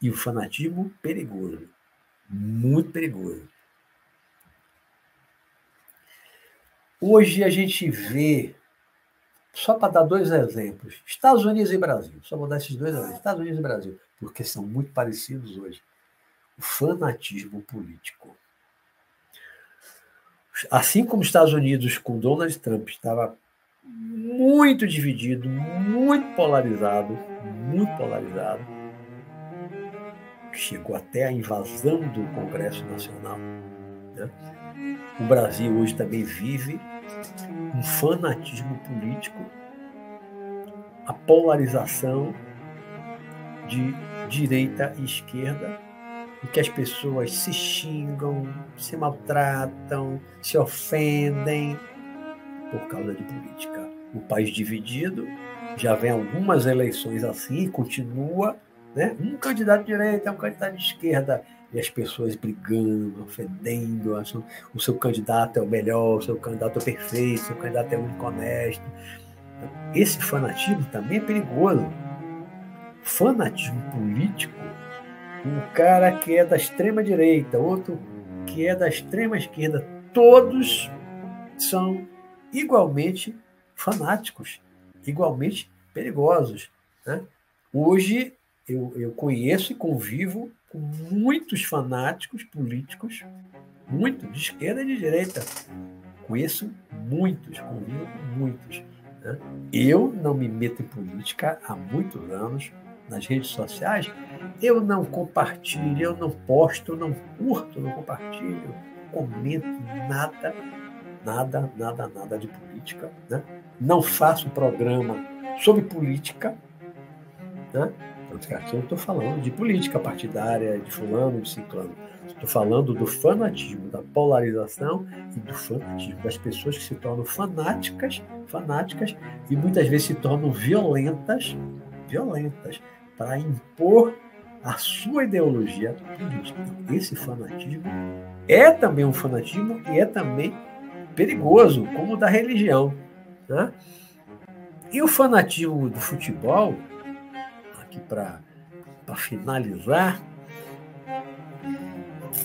E o fanatismo perigoso. Muito perigoso. Hoje a gente vê, só para dar dois exemplos, Estados Unidos e Brasil. Só vou dar esses dois exemplos, Estados Unidos e Brasil, porque são muito parecidos hoje o fanatismo político. Assim como os Estados Unidos com Donald Trump estava muito dividido, muito polarizado, muito polarizado, chegou até a invasão do Congresso Nacional. Né? O Brasil hoje também vive um fanatismo político, a polarização de direita e esquerda em que as pessoas se xingam, se maltratam, se ofendem por causa de política. O país dividido, já vem algumas eleições assim, continua, né? um candidato de direita, um candidato de esquerda, e as pessoas brigando, ofendendo, acham o seu candidato é o melhor, o seu candidato é perfeito, o seu candidato é o único honesto. Esse fanatismo também é perigoso. Fanatismo político, um cara que é da extrema direita, outro que é da extrema esquerda, todos são igualmente fanáticos, igualmente perigosos. Né? Hoje eu, eu conheço e convivo com muitos fanáticos políticos, muito, de esquerda e de direita. Conheço muitos, convivo com muitos. Né? Eu não me meto em política há muitos anos, nas redes sociais, eu não compartilho, eu não posto, não curto, não compartilho, comento nada, nada, nada, nada de política. Né? Não faço programa sobre política. Né? Eu estou falando de política partidária, de fulano, de ciclano. Estou falando do fanatismo, da polarização e do fanatismo, das pessoas que se tornam fanáticas, fanáticas e muitas vezes se tornam violentas, violentas, para impor a sua ideologia política. Esse fanatismo é também um fanatismo e é também perigoso, como o da religião. Né? E o fanatismo do futebol, aqui para finalizar,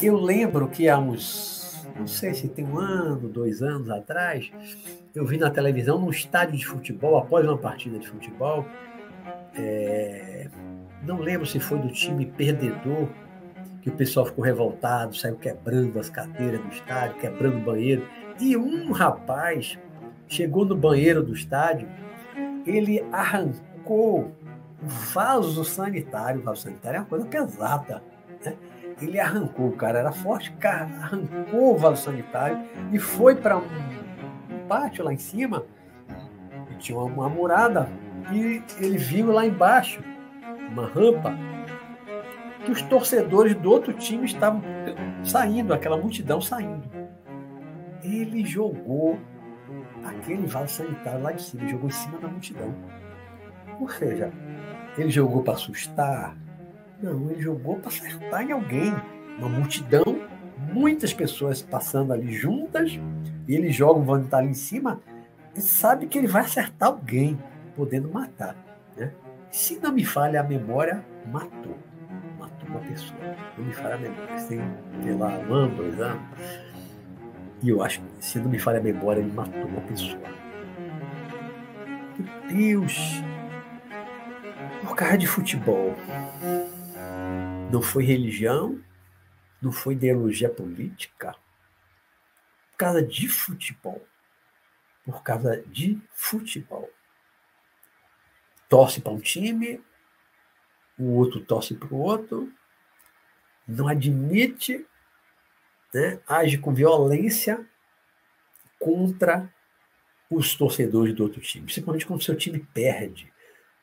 eu lembro que há uns, não sei se tem um ano, dois anos atrás, eu vi na televisão, num estádio de futebol, após uma partida de futebol, é, não lembro se foi do time perdedor, que o pessoal ficou revoltado, saiu quebrando as cadeiras do estádio, quebrando o banheiro. E um rapaz chegou no banheiro do estádio, ele arrancou vaso sanitário. O vaso sanitário é uma coisa pesada. Né? Ele arrancou, o cara era forte, arrancou o vaso sanitário e foi para um, pátio lá em cima, e tinha uma, uma murada, e ele viu lá embaixo uma rampa que os torcedores do outro time estavam saindo, aquela multidão saindo. Ele jogou aquele vaso sanitário lá de cima, jogou em cima da multidão. Ou seja, ele jogou para assustar? Não, ele jogou para acertar em alguém. Uma multidão, muitas pessoas passando ali juntas, e ele joga um vaso sanitário em cima e sabe que ele vai acertar alguém, podendo matar. Né? Se não me falha a memória, matou. Matou uma pessoa. Não me falha a memória. Tem, lá, um ano, dois anos. E eu acho que, se não me falha a memória, ele matou uma pessoa. Meu Deus! Por causa de futebol. Não foi religião, não foi ideologia política. Por causa de futebol. Por causa de futebol torce para um time, o outro torce para o outro, não admite, né, age com violência contra os torcedores do outro time, principalmente quando o seu time perde.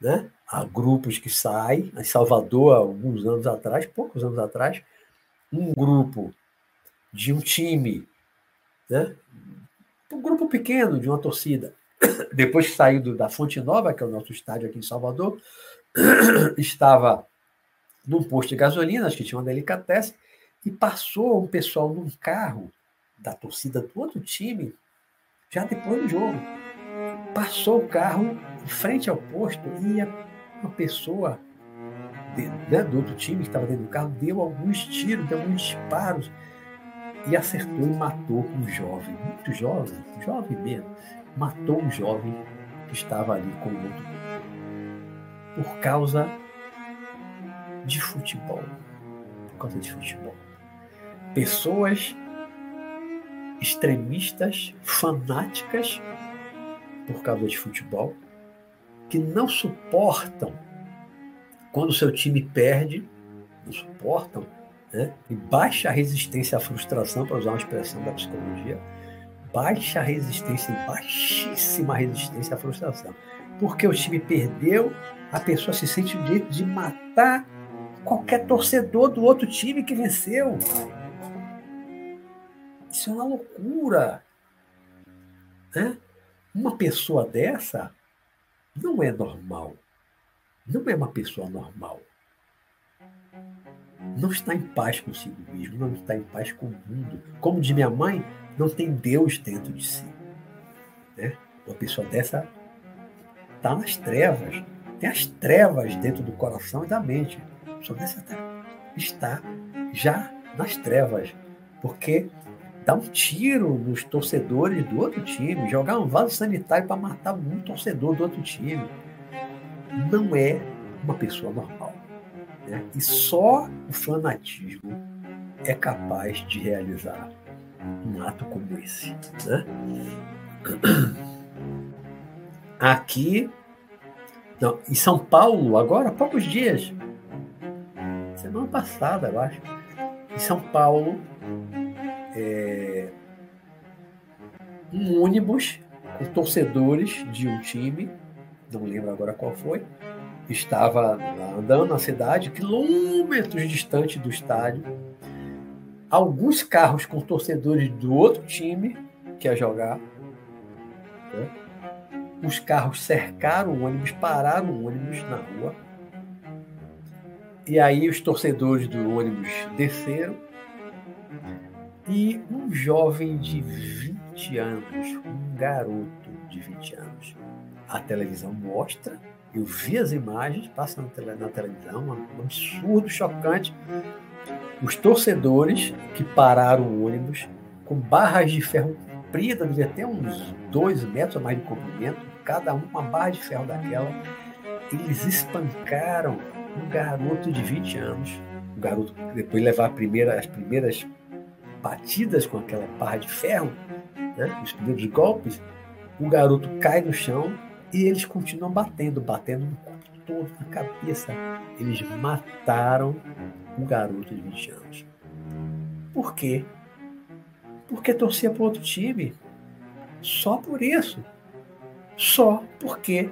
Né? Há grupos que saem, em Salvador, alguns anos atrás, poucos anos atrás, um grupo de um time, né? um grupo pequeno de uma torcida, <coughs> depois que saiu da Fonte Nova, que é o nosso estádio aqui em Salvador, <coughs> estava num posto de gasolina, acho que tinha uma delicatessen, e passou um pessoal num carro da torcida do outro time, já depois do jogo. Passou o carro em frente ao posto e uma pessoa né, do outro time que estava dentro do carro deu alguns tiros, deu alguns disparos e acertou e matou um jovem, muito jovem, jovem mesmo matou um jovem que estava ali com o outro por causa de futebol. Por causa de futebol. Pessoas extremistas, fanáticas por causa de futebol, que não suportam quando seu time perde, não suportam, né? e baixa resistência à frustração, para usar uma expressão da psicologia, baixa resistência, baixíssima resistência à frustração. Porque o time perdeu, a pessoa se sente o direito de matar qualquer torcedor do outro time que venceu. Isso é uma loucura. Né? Uma pessoa dessa não é normal. Não é uma pessoa normal. Não está em paz consigo mesmo, não está em paz com o mundo. Como diz minha mãe, não tem Deus dentro de si. Né? Uma pessoa dessa está nas trevas. Tem as trevas dentro do coração e da mente. Só dessa está já nas trevas. Porque dar um tiro nos torcedores do outro time, jogar um vaso sanitário para matar um torcedor do outro time, não é uma pessoa normal. Né? E só o fanatismo é capaz de realizar um ato como esse. Né? <clears throat> Aqui, não, em São Paulo, agora há poucos dias, semana passada, eu acho, em São Paulo, é, um ônibus com torcedores de um time, não lembro agora qual foi, estava andando na cidade, quilômetros distante do estádio. Alguns carros com torcedores do outro time que ia jogar. Né? Os carros cercaram o ônibus, pararam o ônibus na rua. E aí os torcedores do ônibus desceram e um jovem de 20 anos, um garoto de 20 anos, a televisão mostra, eu vi as imagens, passa na, tele, na televisão, um absurdo, chocante. Os torcedores que pararam o ônibus com barras de ferro compridas, devia ter uns dois metros a mais de comprimento, cada um uma barra de ferro daquela, eles espancaram um garoto de 20 anos, um garoto depois de levar primeira, as primeiras batidas com aquela barra de ferro, né, os primeiros golpes, o garoto cai no chão e eles continuam batendo, batendo no corpo todo, na cabeça. Eles mataram um garoto de 20 anos. Por quê? Porque torcia para outro time. Só por isso. Só porque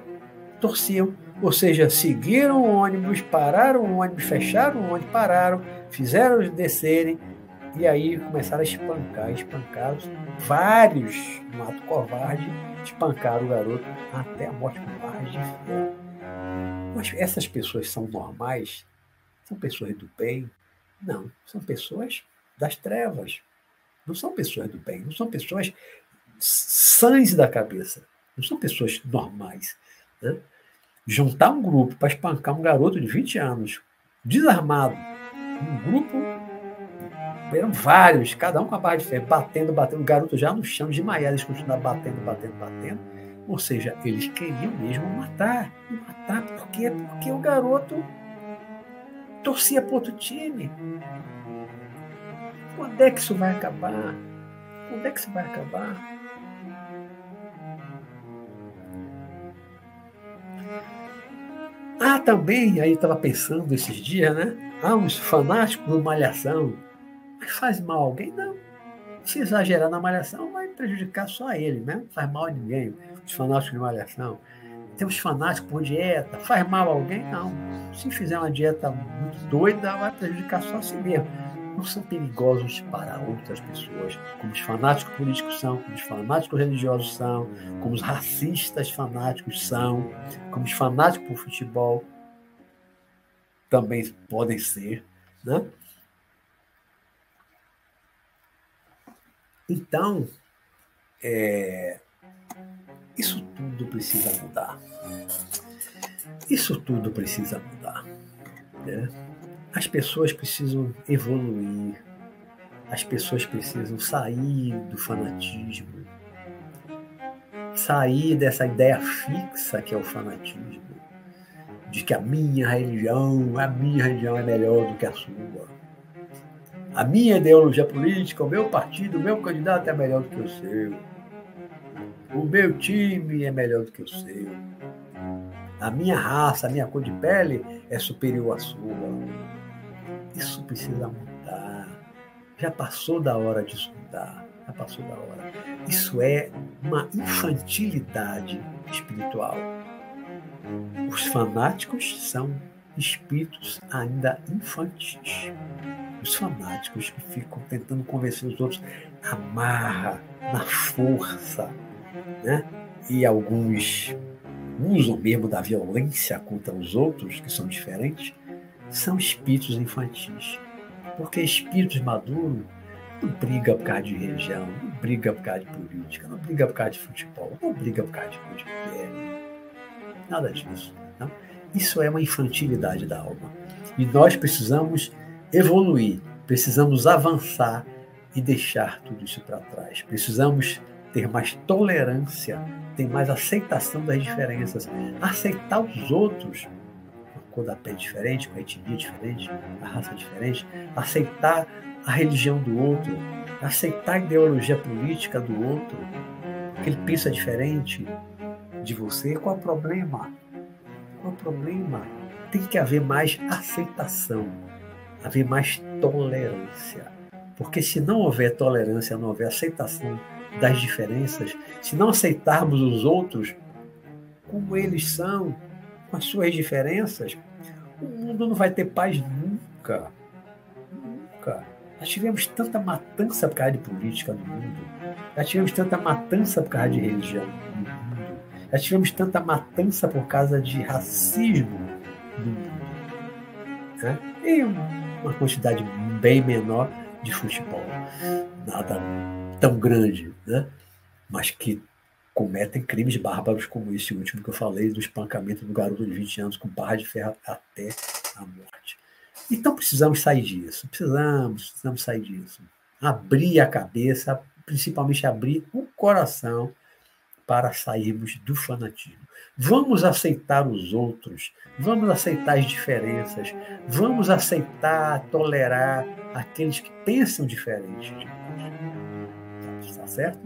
torciam. Ou seja, seguiram o ônibus, pararam o ônibus, fecharam o ônibus, pararam, fizeram eles descerem, e aí começaram a espancar, espancar vários, no ato covarde, espancaram o garoto até a morte com barras de ferro. Mas essas pessoas são normais? São pessoas do bem? Não, são pessoas das trevas. Não são pessoas do bem, não são pessoas sãs da cabeça. Não são pessoas normais. Né? Juntar um grupo para espancar um garoto de 20 anos, desarmado, um grupo eram vários, cada um com a barra de ferro, batendo, batendo, o garoto já no chão, de desmaiado, eles continuavam batendo, batendo, batendo. Ou seja, eles queriam mesmo matar. Matar por quê? Porque o garoto torcia para outro time. Quando é que isso vai acabar? Quando é que isso vai acabar? Ah, também, aí estava pensando esses dias, né? Há uns fanáticos do Malhação faz mal a alguém? Não. Se exagerar na malhação, vai prejudicar só ele, né? Não faz mal a ninguém. Os fanáticos de malhação. Tem os fanáticos por dieta. Faz mal a alguém? Não. Se fizer uma dieta muito doida, vai prejudicar só a si mesmo. Não são perigosos para outras pessoas, como os fanáticos políticos são, como os fanáticos religiosos são, como os racistas fanáticos são, como os fanáticos por futebol também podem ser, né? Então, é, isso tudo precisa mudar. Isso tudo precisa mudar. Né? As pessoas precisam evoluir, as pessoas precisam sair do fanatismo, sair dessa ideia fixa que é o fanatismo, de que a minha religião, a minha religião é melhor do que a sua a minha ideologia política, o meu partido, o meu candidato é melhor do que o seu. O meu time é melhor do que o seu. A minha raça, a minha cor de pele é superior à sua. Isso precisa mudar. Já passou da hora disso mudar. Já passou da hora. Isso é uma infantilidade espiritual. Os fanáticos são espíritos ainda infantis os fanáticos que ficam tentando convencer os outros amarra, na força, né? E alguns usam mesmo da violência contra os outros, que são diferentes, são espíritos infantis. Porque espíritos maduros não brigam por causa de religião, não brigam por causa de política, não brigam por causa de futebol, não brigam por causa de cor. Nada disso. Tá? Isso é uma infantilidade da alma. E nós precisamos evoluir, precisamos avançar e deixar tudo isso para trás. Precisamos ter mais tolerância, ter mais aceitação das diferenças, aceitar os outros com a cor da pele diferente, com a etnia diferente, a raça diferente, aceitar a religião do outro, aceitar a ideologia política do outro, porque ele pensa diferente de você. Qual é o problema? Qual é o problema? Tem que haver mais aceitação, haver mais tolerância. Porque se não houver tolerância, não houver aceitação das diferenças, se não aceitarmos os outros como eles são, com as suas diferenças, o mundo não vai ter paz nunca. Nunca. Nós tivemos tanta matança por causa de política no mundo. Nós tivemos tanta matança por causa de religião no mundo. Nós tivemos tanta matança por causa de racismo no mundo. Né? E uma quantidade bem menor de futebol. Nada tão grande, né? mas que cometem crimes bárbaros como esse último que eu falei, do espancamento do garoto de 20 anos com barra de ferro até a morte. Então precisamos sair disso, precisamos, precisamos sair disso. Abrir a cabeça, principalmente abrir o coração para sairmos do fanatismo. Vamos aceitar os outros, vamos aceitar as diferenças, vamos aceitar, tolerar aqueles que pensam diferente de nós. Está certo?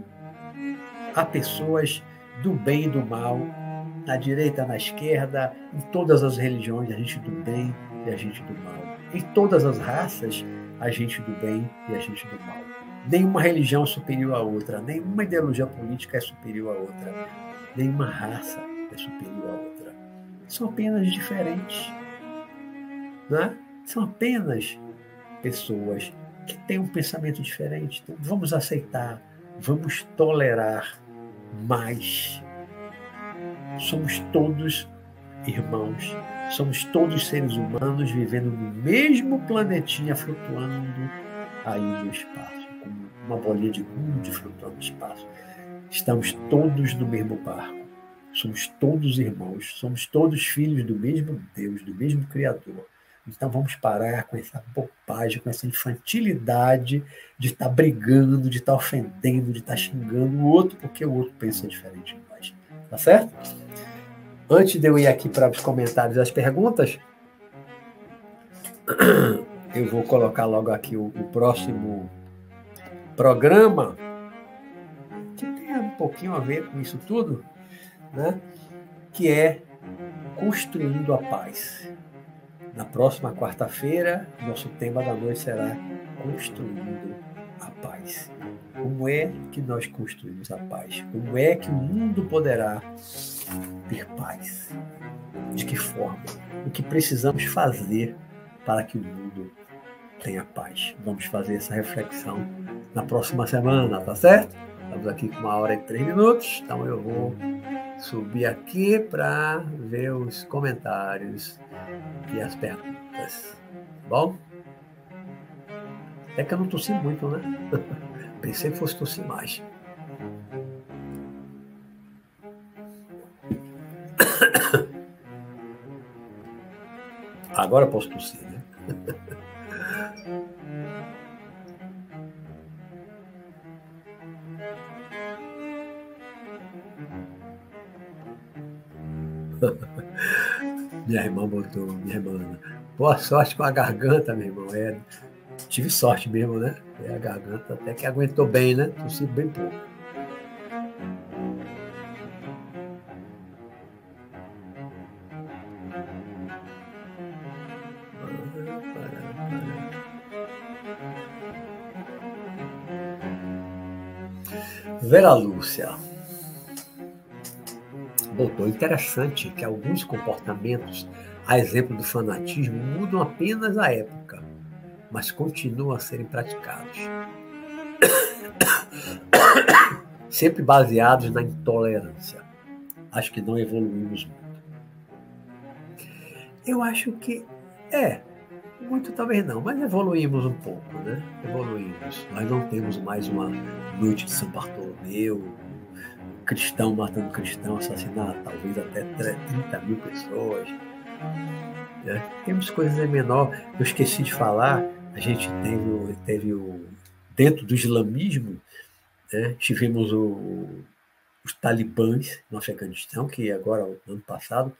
Há pessoas do bem e do mal, na direita, na esquerda, em todas as religiões, a gente do bem e a gente do mal. Em todas as raças, a gente do bem e a gente do mal. Nenhuma religião é superior à outra, nenhuma ideologia política é superior à outra, nenhuma raça é superior à outra. São apenas diferentes. Né? São apenas pessoas que têm um pensamento diferente. Então, vamos aceitar, vamos tolerar mais. Somos todos irmãos, somos todos seres humanos vivendo no mesmo planetinha, flutuando aí no espaço, como uma bolinha de gude flutuando no espaço. Estamos todos no mesmo barco. Somos todos irmãos, somos todos filhos do mesmo Deus, do mesmo Criador. Então vamos parar com essa bobagem, com essa infantilidade de estar tá brigando, de estar tá ofendendo, de estar tá xingando o outro, porque o outro pensa diferente de nós. Tá certo? Antes de eu ir aqui para os comentários e as perguntas, <coughs> eu vou colocar logo aqui o, o próximo programa, que tem um pouquinho a ver com isso tudo né? que é Construindo a Paz. Na próxima quarta-feira, nosso tema da noite será Construindo a Paz. Como é que nós construímos a paz? Como é que o mundo poderá ter paz? De que forma? O que precisamos fazer para que o mundo tenha paz? Vamos fazer essa reflexão na próxima semana, tá certo? Estamos aqui com uma hora e três minutos, então eu vou subir aqui para ver os comentários e as perguntas. Tá bom? É que eu não tossi muito, né? <laughs> Pensei que fosse tossir mais. <coughs> Agora posso tossir, né? <laughs> <laughs> minha irmã botou, minha irmã, boa sorte com a garganta, meu irmão. É, tive sorte mesmo, né? É a garganta até que aguentou bem, né? Tossi bem pouco. Vera Lúcia botou interessante que alguns comportamentos, a exemplo do fanatismo, mudam apenas a época, mas continuam a serem praticados. <coughs> Sempre baseados na intolerância. Acho que não evoluímos muito. Eu acho que é, muito talvez não, mas evoluímos um pouco, né? Evoluímos. Nós não temos mais uma noite de São Bartolomeu, cristão matando cristão, assassinar talvez até 30 mil pessoas. Né? Temos coisas menor. Eu esqueci de falar, a gente teve, teve o. Dentro do islamismo, né, tivemos o, os talibãs no Afeganistão, que agora, no ano passado,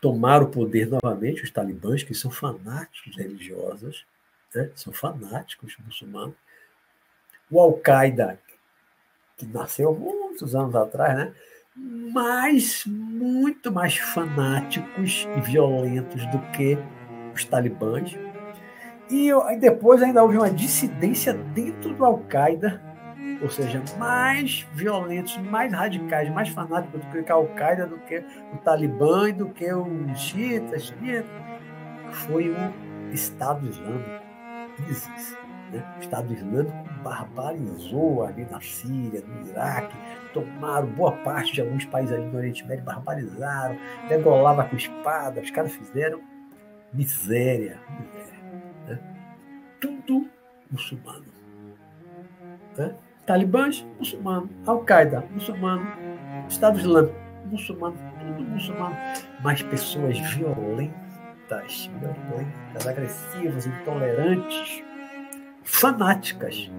tomaram o poder novamente, os talibãs, que são fanáticos religiosos, né, são fanáticos muçulmanos. O Al-Qaeda, que nasceu muitos anos atrás, né? mas muito mais fanáticos e violentos do que os talibãs. E depois ainda houve uma dissidência dentro do Al-Qaeda, ou seja, mais violentos, mais radicais, mais fanáticos do que a Al-Qaeda, do que o Talibã e do que os chiitas, foi o Estado Islâmico, ISIS. Né? O Estado Islâmico barbarizou ali na Síria, no Iraque, tomaram boa parte de alguns países ali no Oriente Médio, barbarizaram, degolava com espada, os caras fizeram miséria, miséria. Né? Tudo muçulmano. Né? Talibãs, muçulmano. Al-Qaeda, muçulmano. Estado Islâmico, muçulmano. Tudo muçulmano. Mas pessoas violentas, violentas, agressivas, intolerantes, fanáticas.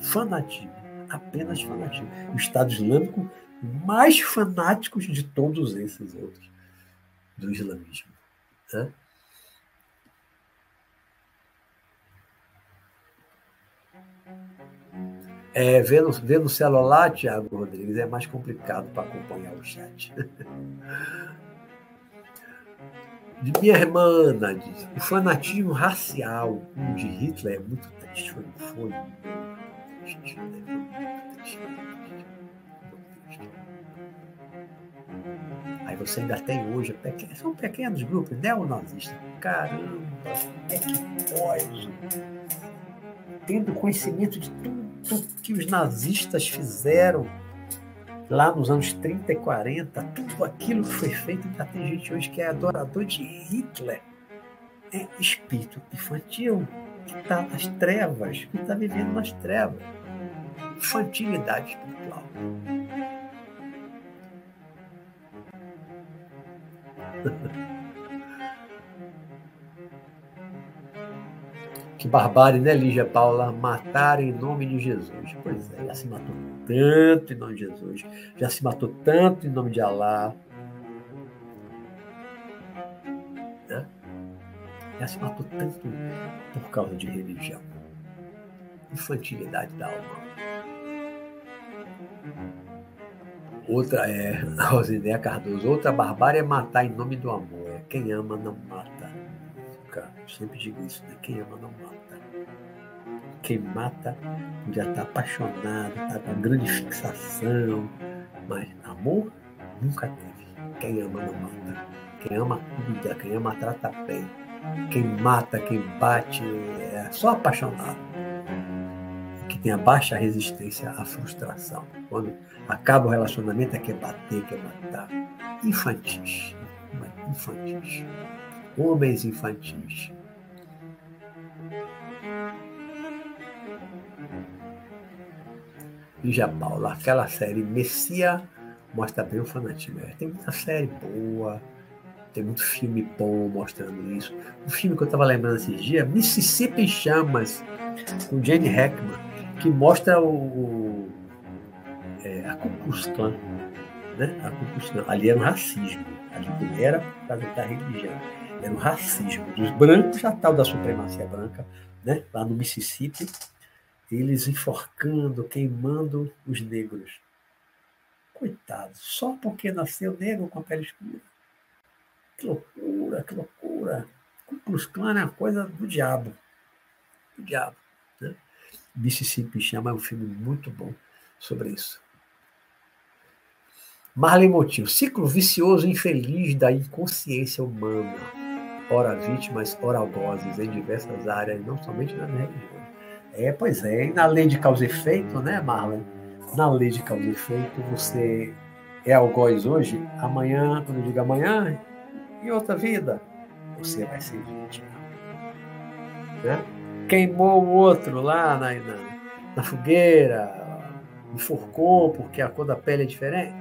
Fanatismo. Apenas fanatismo. O Estado Islâmico mais fanáticos de todos esses outros do islamismo. Né? É, ver, no, ver no celular, Tiago Rodrigues, é mais complicado para acompanhar o chat. <laughs> De minha irmã, diz, o fanatismo racial de Hitler é muito triste. Foi, foi muito triste. Né? Muito triste. Aí você ainda tem hoje, são pequenos grupos neonazistas. Caramba, é que pode. Tendo conhecimento de tudo que os nazistas fizeram lá nos anos 30 e 40, tudo aquilo que foi feito, ainda tem gente hoje que é adorador de Hitler. É espírito infantil que está nas trevas, que está vivendo nas trevas. Infantilidade espiritual. <laughs> Que barbárie, né, Lígia Paula? Matar em nome de Jesus. Pois é, já se matou tanto em nome de Jesus, já se matou tanto em nome de Alá. Né? Já se matou tanto por causa de religião. Infantilidade da alma. Outra é, <laughs> Rosinéia Cardoso, outra barbárie é matar em nome do amor. É quem ama não mata. Eu sempre digo isso, né? Quem ama não mata. Quem mata já está apaixonado, está com grande fixação, mas amor nunca teve. Quem ama não mata. Quem ama cuida, quem ama trata bem. Quem mata, quem bate, é só apaixonado. Que tem a baixa resistência à frustração. Quando acaba o relacionamento é quer bater, quer matar. Infantis. Infantis. Homens infantis. Lígia Paula, aquela série Messia mostra bem o fanatismo. É, tem muita série boa, tem muito filme bom mostrando isso. Um filme que eu estava lembrando esses dias, Mississippi Chamas, com Jane Hackman, que mostra o, o é, a Klan. Né? A Klan. Ali era um racismo. Ali não era para da religião. Era um racismo. Dos brancos, já tal da supremacia branca, né? lá no Mississippi eles enforcando, queimando os negros. Coitados, só porque nasceu negro com a pele escura. Que loucura, que loucura. Ku Klux é uma coisa do diabo. Do diabo. Né? Mississippi Chama é um filme muito bom sobre isso. Marley Motinho, ciclo vicioso infeliz da inconsciência humana. Ora vítimas, ora algozes, em diversas áreas, não somente na religião. É, pois é. E na lei de causa e efeito, né, Marlon? Na lei de causa e efeito, você é algoz hoje, amanhã, quando eu digo amanhã, em outra vida, você vai ser vítima. Né? Queimou o outro lá na, na, na fogueira, enforcou porque a cor da pele é diferente.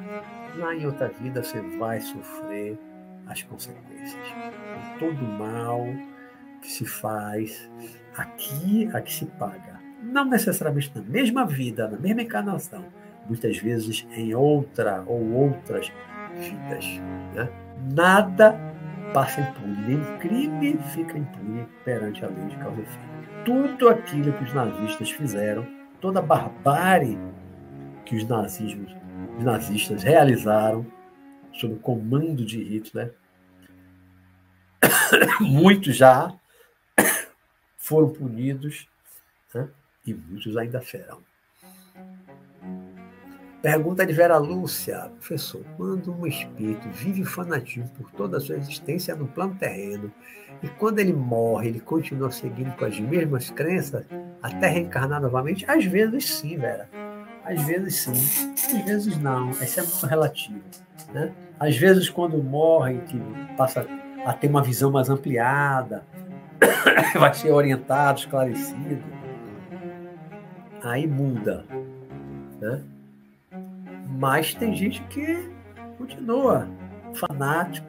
Lá em outra vida você vai sofrer as consequências. Todo mal que se faz aqui, aqui se paga. Não necessariamente na mesma vida, na mesma encarnação, muitas vezes em outra ou outras vidas. Né? Nada passa impune, nenhum crime fica impune perante a lei de causa e efeito. Tudo aquilo que os nazistas fizeram, toda a barbárie que os, nazismos, os nazistas realizaram sob o comando de Hitler, <coughs> muitos já foram punidos né? e muitos ainda serão. Pergunta de Vera Lúcia, professor, quando um espírito vive fanatismo por toda a sua existência no plano terreno, e quando ele morre, ele continua seguindo com as mesmas crenças até reencarnar novamente? Às vezes sim, Vera. Às vezes sim, às vezes não. Isso é muito relativo. Né? Às vezes, quando morre, que passa a ter uma visão mais ampliada, <coughs> vai ser orientado, esclarecido, aí muda. Né? Mas tem gente que continua fanático.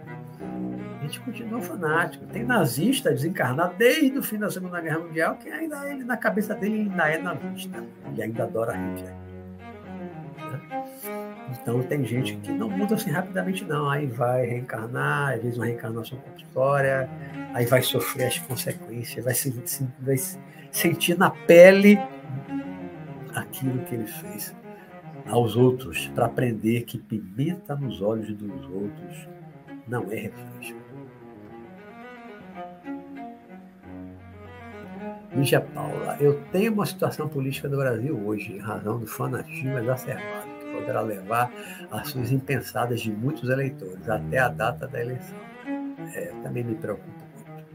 A gente continua fanático. Tem nazista desencarnado desde o fim da Segunda Guerra Mundial, que ainda ele, na cabeça dele ainda é nazista. Ele ainda adora Hitler. Então tem gente que não muda assim rapidamente, não. Aí vai reencarnar, às vezes uma reencarnação compulsória, aí vai sofrer as consequências, vai, se, vai sentir na pele aquilo que ele fez aos outros para aprender que pimenta nos olhos dos outros não é refresco. Lígia Paula, eu tenho uma situação política do Brasil hoje, em razão do fanatismo exacerbado, poderá levar a ações impensadas de muitos eleitores até a data da eleição. É, também me preocupa muito.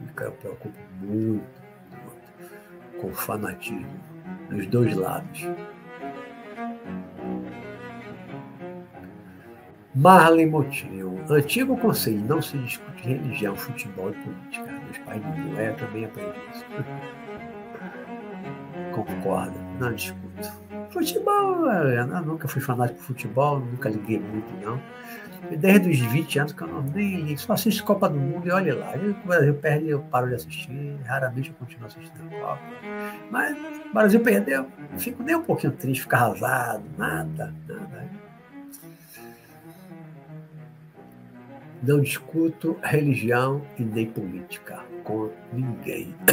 Me preocupa muito, muito com o fanatismo dos dois lados. Marley Motinho. Antigo conselho, não se discute religião, futebol e política. Meus pais de é, também aprendi isso. Concordo, não discuto. Futebol, eu nunca fui fanático por futebol, nunca liguei muito, não. Desde os 20 anos que eu não nem só assisto Copa do Mundo e olha lá. o Brasil perde, eu paro de assistir, raramente eu continuo assistindo a Copa. Mas o Brasil perdeu, não fico nem um pouquinho triste, ficar arrasado, nada, nada. Não discuto religião e nem política com ninguém. <coughs>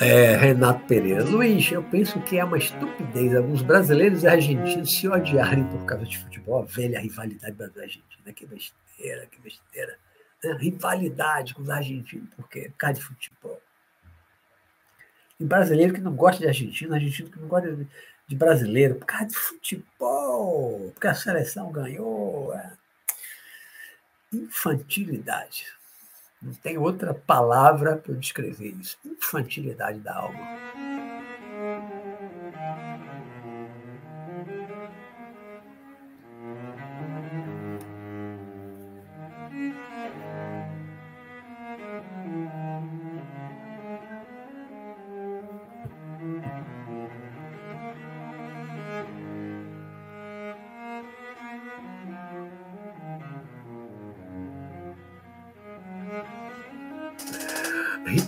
É, Renato Pereira. Luiz, eu penso que é uma estupidez alguns brasileiros e argentinos se odiarem por causa de futebol. A velha rivalidade Brasil-Argentina. Que besteira, que besteira. É, rivalidade com os argentinos, por quê? Por causa de futebol. E brasileiro que não gosta de argentino, argentino que não gosta de, de brasileiro, por causa de futebol, porque a seleção ganhou. É. Infantilidade. Não tem outra palavra para descrever isso. Infantilidade da alma.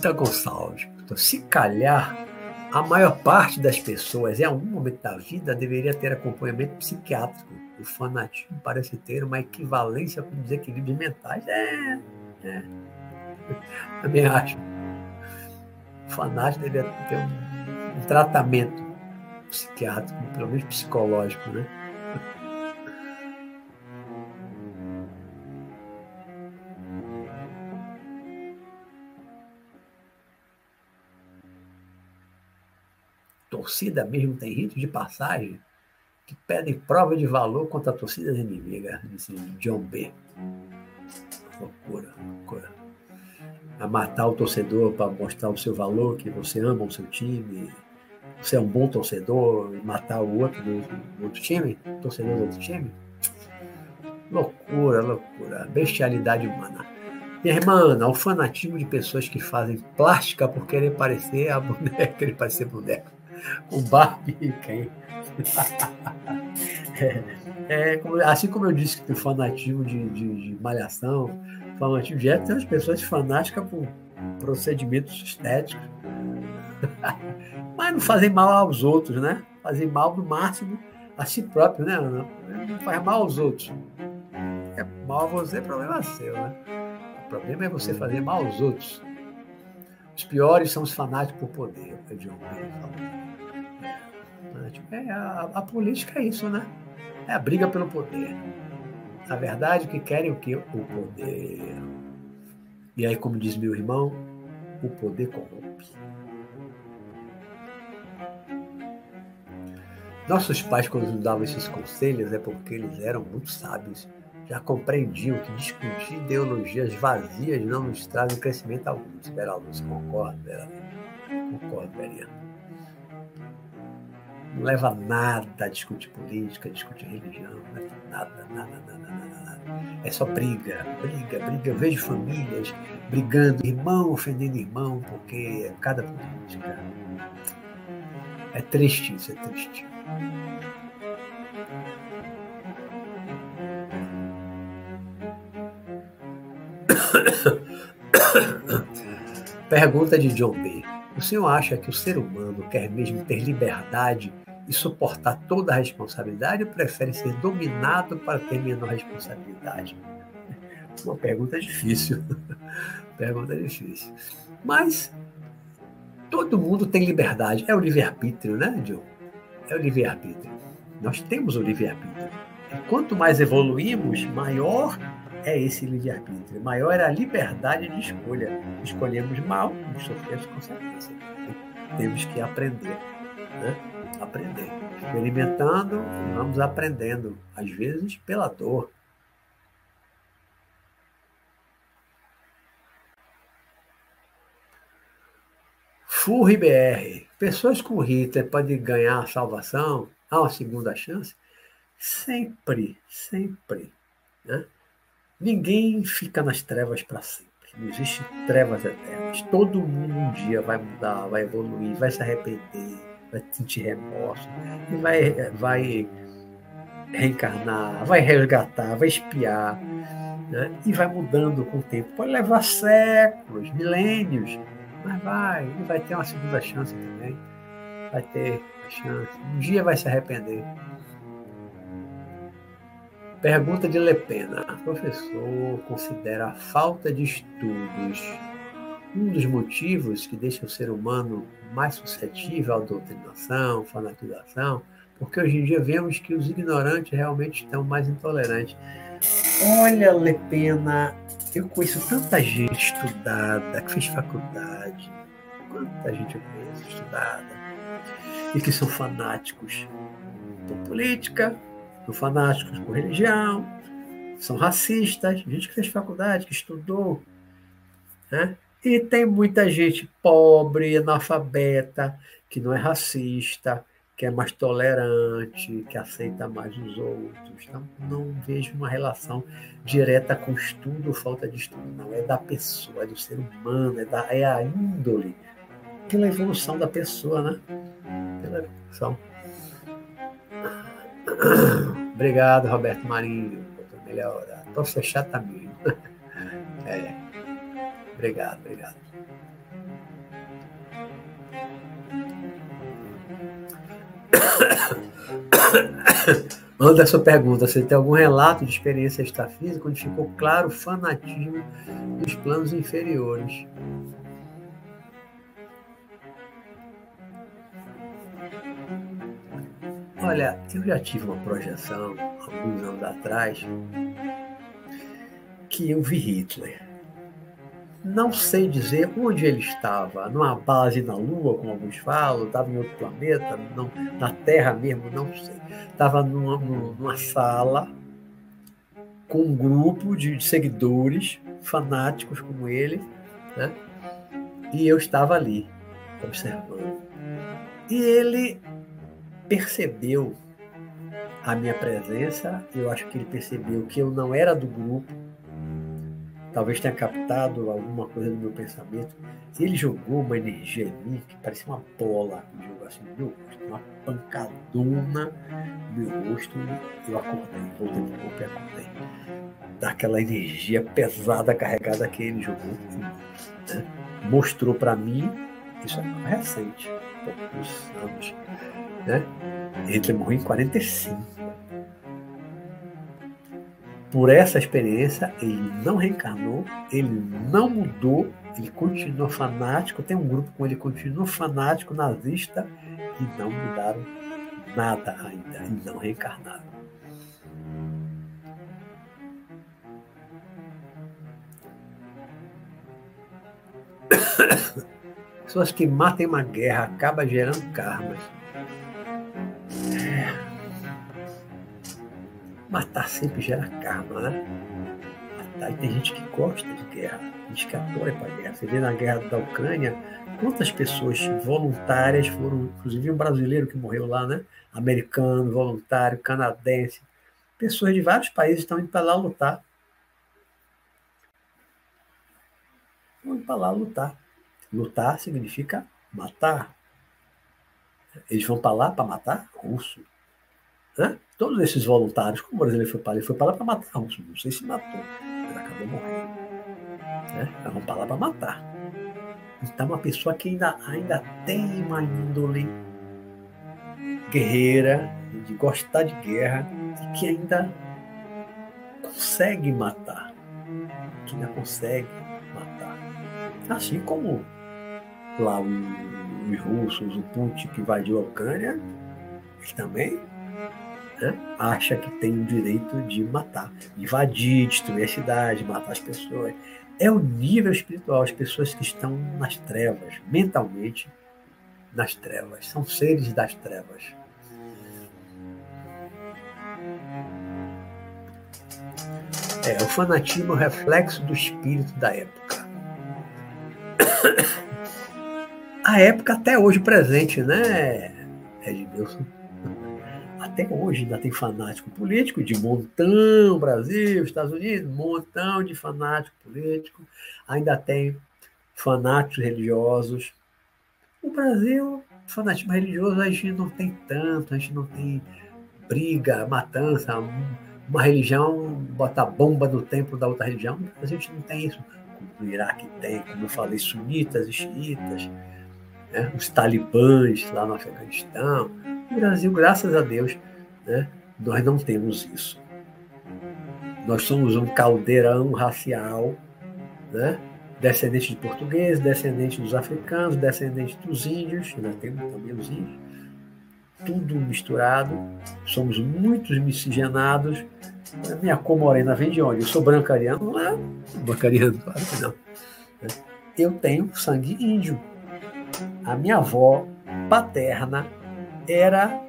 Rita Gonçalves. Então, se calhar, a maior parte das pessoas, em algum momento da vida, deveria ter acompanhamento psiquiátrico. O fanatismo parece ter uma equivalência com desequilíbrios mentais. É, é. <laughs> Também acho. O fanático deveria ter um, um tratamento psiquiátrico, pelo menos psicológico, né? Torcida mesmo tem ritos de passagem que pedem prova de valor contra torcidas inimigas, disse John B. Loucura, loucura. A matar o torcedor para mostrar o seu valor, que você ama o seu time, você é um bom torcedor, e matar o outro do, do outro time, torcedor do outro time. Loucura. loucura, loucura. Bestialidade humana. Minha irmã, o fanatismo de pessoas que fazem plástica por querer parecer a boneca, <laughs> querer parecer boneca. Com Barbie e quem? é, é, assim como eu disse que tem fanatismo de, de, de malhação, fanatismo de época, tem as pessoas fanáticas por procedimentos estéticos. <laughs> Mas não fazem mal aos outros, né? Fazem mal no máximo a si próprio, né? Não faz mal aos outros. É mal a você, é problema seu, né? O problema é você fazer mal aos outros. Os piores são os fanáticos por poder, é John É, a, a, política é isso, né? É a briga pelo poder. Na verdade, o que querem o quê? O poder. E aí, como diz meu irmão, o poder corrompe. Nossos pais, quando nos davam esses conselhos, é porque eles eram muito sábios. Já compreendiam que discutir ideologias vazias não nos trazem crescimento algum. Espera luz, concordo, Vera. Concordo, Vera. Não leva nada a discutir política, discutir religião, não leva nada, nada, nada, nada, nada. É só briga, briga, briga. Eu vejo famílias brigando, irmão ofendendo irmão, porque é cada política. É triste isso, é triste. <coughs> Pergunta de John B. O senhor acha que o ser humano quer mesmo ter liberdade e suportar toda a responsabilidade ou prefere ser dominado para ter menor responsabilidade? Uma pergunta difícil. <laughs> pergunta difícil. Mas todo mundo tem liberdade. É o livre-arbítrio, né, John? É o livre-arbítrio. Nós temos o livre-arbítrio. E quanto mais evoluímos, maior é esse livre-arbítrio. Maior é a liberdade de escolha. Escolhemos mal, vamos sofrer as consequências. Temos que aprender. Né? Aprender. Experimentando, vamos aprendendo. Às vezes pela dor. FURRI BR. Pessoas com Hitler podem ganhar a salvação? Há uma segunda chance? Sempre, sempre. Né? Ninguém fica nas trevas para sempre. Não existe trevas eternas. Todo mundo um dia vai mudar, vai evoluir, vai se arrepender, vai sentir remorso, vai, vai reencarnar, vai resgatar, vai espiar, né? e vai mudando com o tempo. Pode levar séculos, milênios, mas vai, e vai ter uma segunda chance também. Vai ter a chance. Um dia vai se arrepender. Pergunta de Lepena. Professor, considera a falta de estudos um dos motivos que deixa o ser humano mais suscetível à doutrinação, fanatização? Porque hoje em dia vemos que os ignorantes realmente estão mais intolerantes. Olha, Lepena, eu conheço tanta gente estudada, que fez faculdade, quanta gente eu conheço estudada, e que são fanáticos por política, são fanáticos por religião, são racistas, gente que fez faculdade, que estudou. Né? E tem muita gente pobre, analfabeta, que não é racista, que é mais tolerante, que aceita mais os outros. Então, não vejo uma relação direta com estudo ou falta de estudo, não. É da pessoa, é do ser humano, é, da, é a índole, pela evolução da pessoa, né? Pela evolução. Obrigado, Roberto Marinho. Melhora. Estou fechado também. <laughs> É. Obrigado, obrigado. <coughs> Anderson pergunta: você tem algum relato de experiência extrafísica onde ficou claro o fanatismo dos planos inferiores? Olha, eu já tive uma projeção, alguns anos atrás, que eu vi Hitler. Não sei dizer onde ele estava, numa base na Lua, como alguns falam, estava em outro planeta, não, na Terra mesmo, não sei. Estava numa, numa sala com um grupo de seguidores fanáticos como ele, né? e eu estava ali, observando. E ele percebeu a minha presença, eu acho que ele percebeu que eu não era do grupo, talvez tenha captado alguma coisa do meu pensamento. Ele jogou uma energia em mim que parecia uma bola, jogou assim meu rosto, uma pancadona no meu rosto. Eu acordei, voltei para o corpo e acordei. Daquela energia pesada carregada que ele jogou. Né? Mostrou para mim, isso é recente, poucos anos, né? Ele morreu em 45 por essa experiência, ele não reencarnou, ele não mudou, ele continua fanático, tem um grupo com ele, continua fanático, nazista, e não mudaram nada ainda, e não reencarnaram. <coughs> Pessoas que matem uma guerra acabam gerando karmas. Matar sempre gera karma, né? E tem gente que gosta de guerra, gente que apoia para a guerra. Você vê na guerra da Ucrânia, quantas pessoas voluntárias foram, inclusive um brasileiro que morreu lá, né? Americano, voluntário, canadense. Pessoas de vários países estão indo para lá lutar. Vão para lá lutar. Lutar significa matar. Eles vão para lá para matar russo. Né? Todos esses voluntários, como o brasileiro foi para lá, ele foi para lá para matar. Não sei se matou, mas acabou morrendo. Né? Eles vão para lá para matar. Então, uma pessoa que ainda, ainda tem uma índole guerreira, de gostar de guerra, e que ainda consegue matar. Que ainda consegue matar. Assim como lá os russos, o Putin que invadiu a Ucrânia, ele também né, acha que tem o direito de matar, invadir, destruir a cidade, matar as pessoas. É o nível espiritual, as pessoas que estão nas trevas, mentalmente nas trevas, são seres das trevas. É, o fanatismo é o reflexo do espírito da época. <coughs> A época até hoje presente, né, Edmilson? Até hoje ainda tem fanático político de montão, Brasil, Estados Unidos, montão de fanático político, ainda tem fanáticos religiosos. No Brasil, fanatismo religioso a gente não tem tanto, a gente não tem briga, matança, uma religião botar bomba no templo da outra religião, a gente não tem isso. No Iraque tem, como eu falei, sunitas e xiitas, né? os talibãs lá no Afeganistão, no Brasil, graças a Deus, né, nós não temos isso. Nós somos um caldeirão racial, né, descendente de portugueses, descendente dos africanos, descendente dos índios, nós temos também os índios, tudo misturado, somos muitos miscigenados. Minha cor morena vem de onde? Eu sou brancariano? Não é brancariano, claro que não. Eu tenho sangue índio. A minha avó paterna era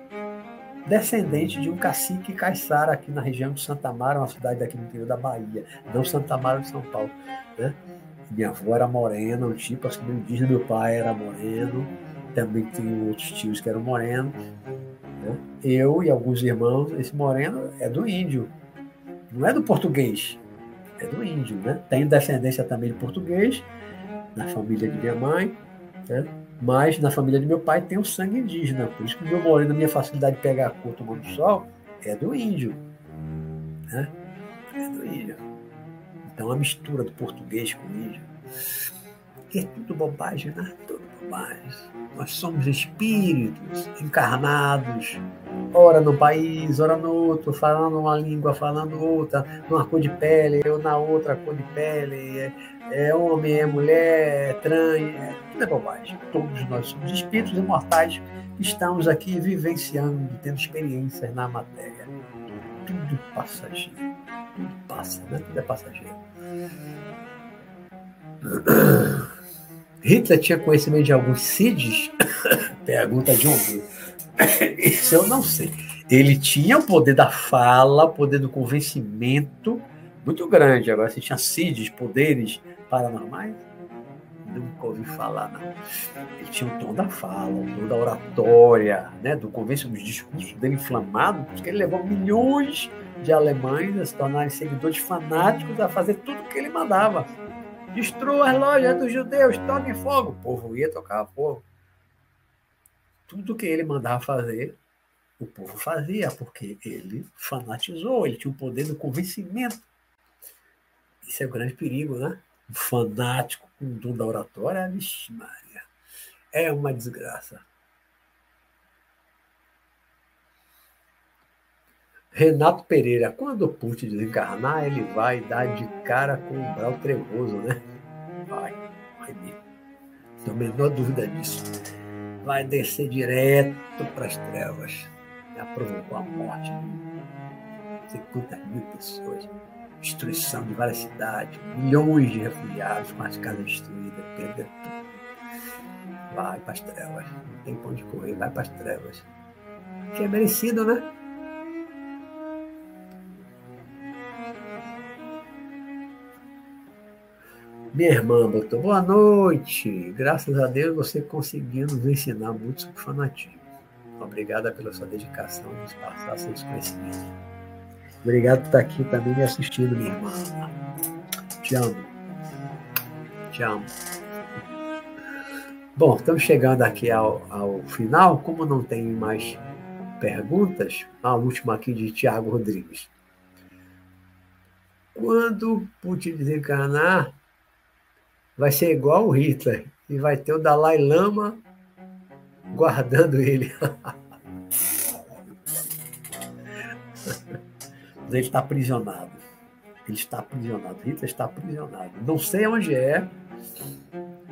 descendente de um cacique caiçara aqui na região de Santa Mara, uma cidade daqui no interior da Bahia, não Santa Mara de São Paulo. Né? Minha avó era morena, um tipo assim, indígena, meu pai era moreno, também tenho outros tios que eram morenos. Né? Eu e alguns irmãos, esse moreno é do índio, não é do português, é do índio. Né? Tenho descendência também de português, na família de minha mãe. Né? Mas na família de meu pai tem o sangue indígena. Por isso que meu moreno, a minha facilidade de pegar a cor tomando sol, é do índio. Né? É do índio. Então a mistura do português com o índio. Que é tudo bobagem, né? Tudo bobagem. Nós somos espíritos encarnados, ora no país, ora no outro, falando uma língua, falando outra, numa cor de pele, ou na outra cor de pele. É, é homem, é mulher, é trans, é, tudo é bobagem. Todos nós somos espíritos imortais que estamos aqui vivenciando, tendo experiências na matéria. Tudo passageiro. Tudo passa, né? Tudo é passageiro. <clears throat> Hitler tinha conhecimento de alguns CIDs? <coughs> Pergunta de um. <coughs> Isso eu não sei. Ele tinha o poder da fala, o poder do convencimento muito grande. Agora, se tinha CIDs, poderes paranormais? Nunca ouvi falar, não. Ele tinha o tom da fala, o tom da oratória, né? do convêncio dos discursos dele inflamado, porque ele levou milhões de alemães a se tornarem seguidores fanáticos a fazer tudo o que ele mandava. Destrua as lojas dos judeus, toquem fogo. O povo ia tocar fogo. Tudo que ele mandava fazer, o povo fazia, porque ele fanatizou, ele tinha o poder do convencimento. Isso é o grande perigo, né? Um fanático com o dom da oratória, vixe Maria, é uma desgraça. Renato Pereira, quando o Putin desencarnar, ele vai dar de cara com o Brau Trevoso, né? Vai, vai mesmo. Não tenho a menor dúvida disso. Vai descer direto para as trevas. Já provocou a morte de 50 mil pessoas, destruição de várias cidades, milhões de refugiados com as casas destruídas, perdendo tudo. Vai para as trevas. Não tem pão de correr, vai para as trevas. Que é merecido, né? Minha irmã botou boa noite. Graças a Deus você conseguiu nos ensinar muito sobre fanatismo. Obrigada pela sua dedicação nos passar seus conhecimentos. Obrigado por estar aqui também me assistindo, minha irmã. Te amo. Te amo. Bom, estamos chegando aqui ao, ao final. Como não tem mais perguntas, a última aqui de Tiago Rodrigues. Quando Putin desencarnar, vai ser igual o Hitler e vai ter o Dalai Lama guardando ele. ele está aprisionado. Ele está aprisionado. Hitler está aprisionado. Não sei onde é,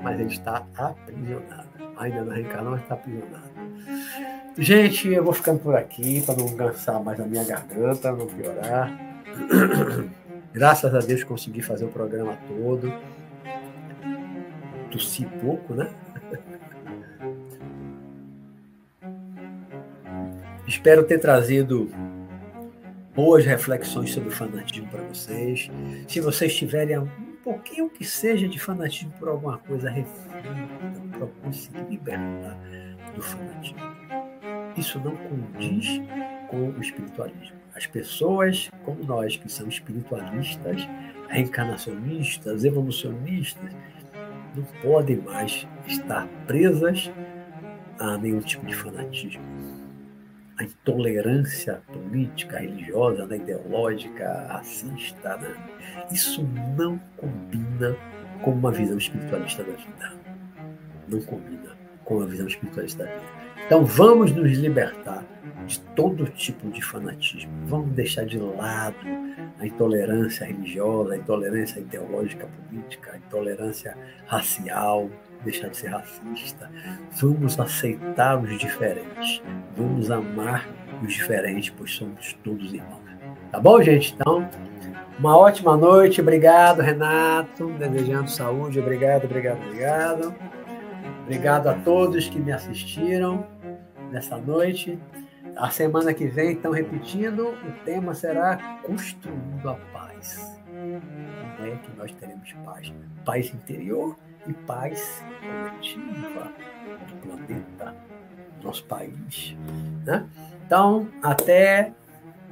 mas ele está aprisionado. Ainda não reencarnou, mas está aprisionado. Gente, eu vou ficando por aqui para não cansar mais a minha garganta, não piorar. <coughs> Graças a Deus consegui fazer o programa todo tossi pouco, né? Espero ter trazido boas reflexões sobre o fanatismo para vocês. Se vocês tiverem um pouquinho que seja de fanatismo por alguma coisa, reflitam, procurem se libertar do fanatismo. Isso não condiz com o espiritualismo. As pessoas como nós, que são espiritualistas, reencarnacionistas, evolucionistas, não podem mais estar presas a nenhum tipo de fanatismo. A intolerância política, religiosa, né, ideológica, racista, né? isso não combina com uma visão espiritualista da vida. Não combina com a visão espiritualista da vida. Então vamos nos libertar de todo tipo de fanatismo. Vamos deixar de lado a intolerância religiosa, a intolerância ideológica política, a intolerância racial, deixar de ser racista. Vamos aceitar os diferentes. Vamos amar os diferentes, pois somos todos irmãos. Tá bom, gente? Então, uma ótima noite. Obrigado, Renato. Desejando saúde. Obrigado, obrigado, obrigado. Obrigado a todos que me assistiram nessa noite. A semana que vem, então, repetindo, o tema será Construindo a Paz. Como é que nós teremos paz? Paz interior e paz coletiva do planeta, do nosso país. Né? Então, até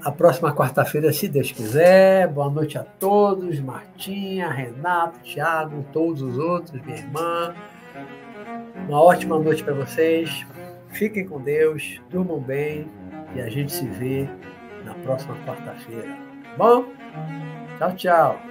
a próxima quarta-feira, se Deus quiser. Boa noite a todos, Martinha, Renato, Thiago, todos os outros, minha irmã. Uma ótima noite para vocês. Fiquem com Deus, durmam bem e a gente se vê na próxima quarta-feira. Bom? Tchau, tchau.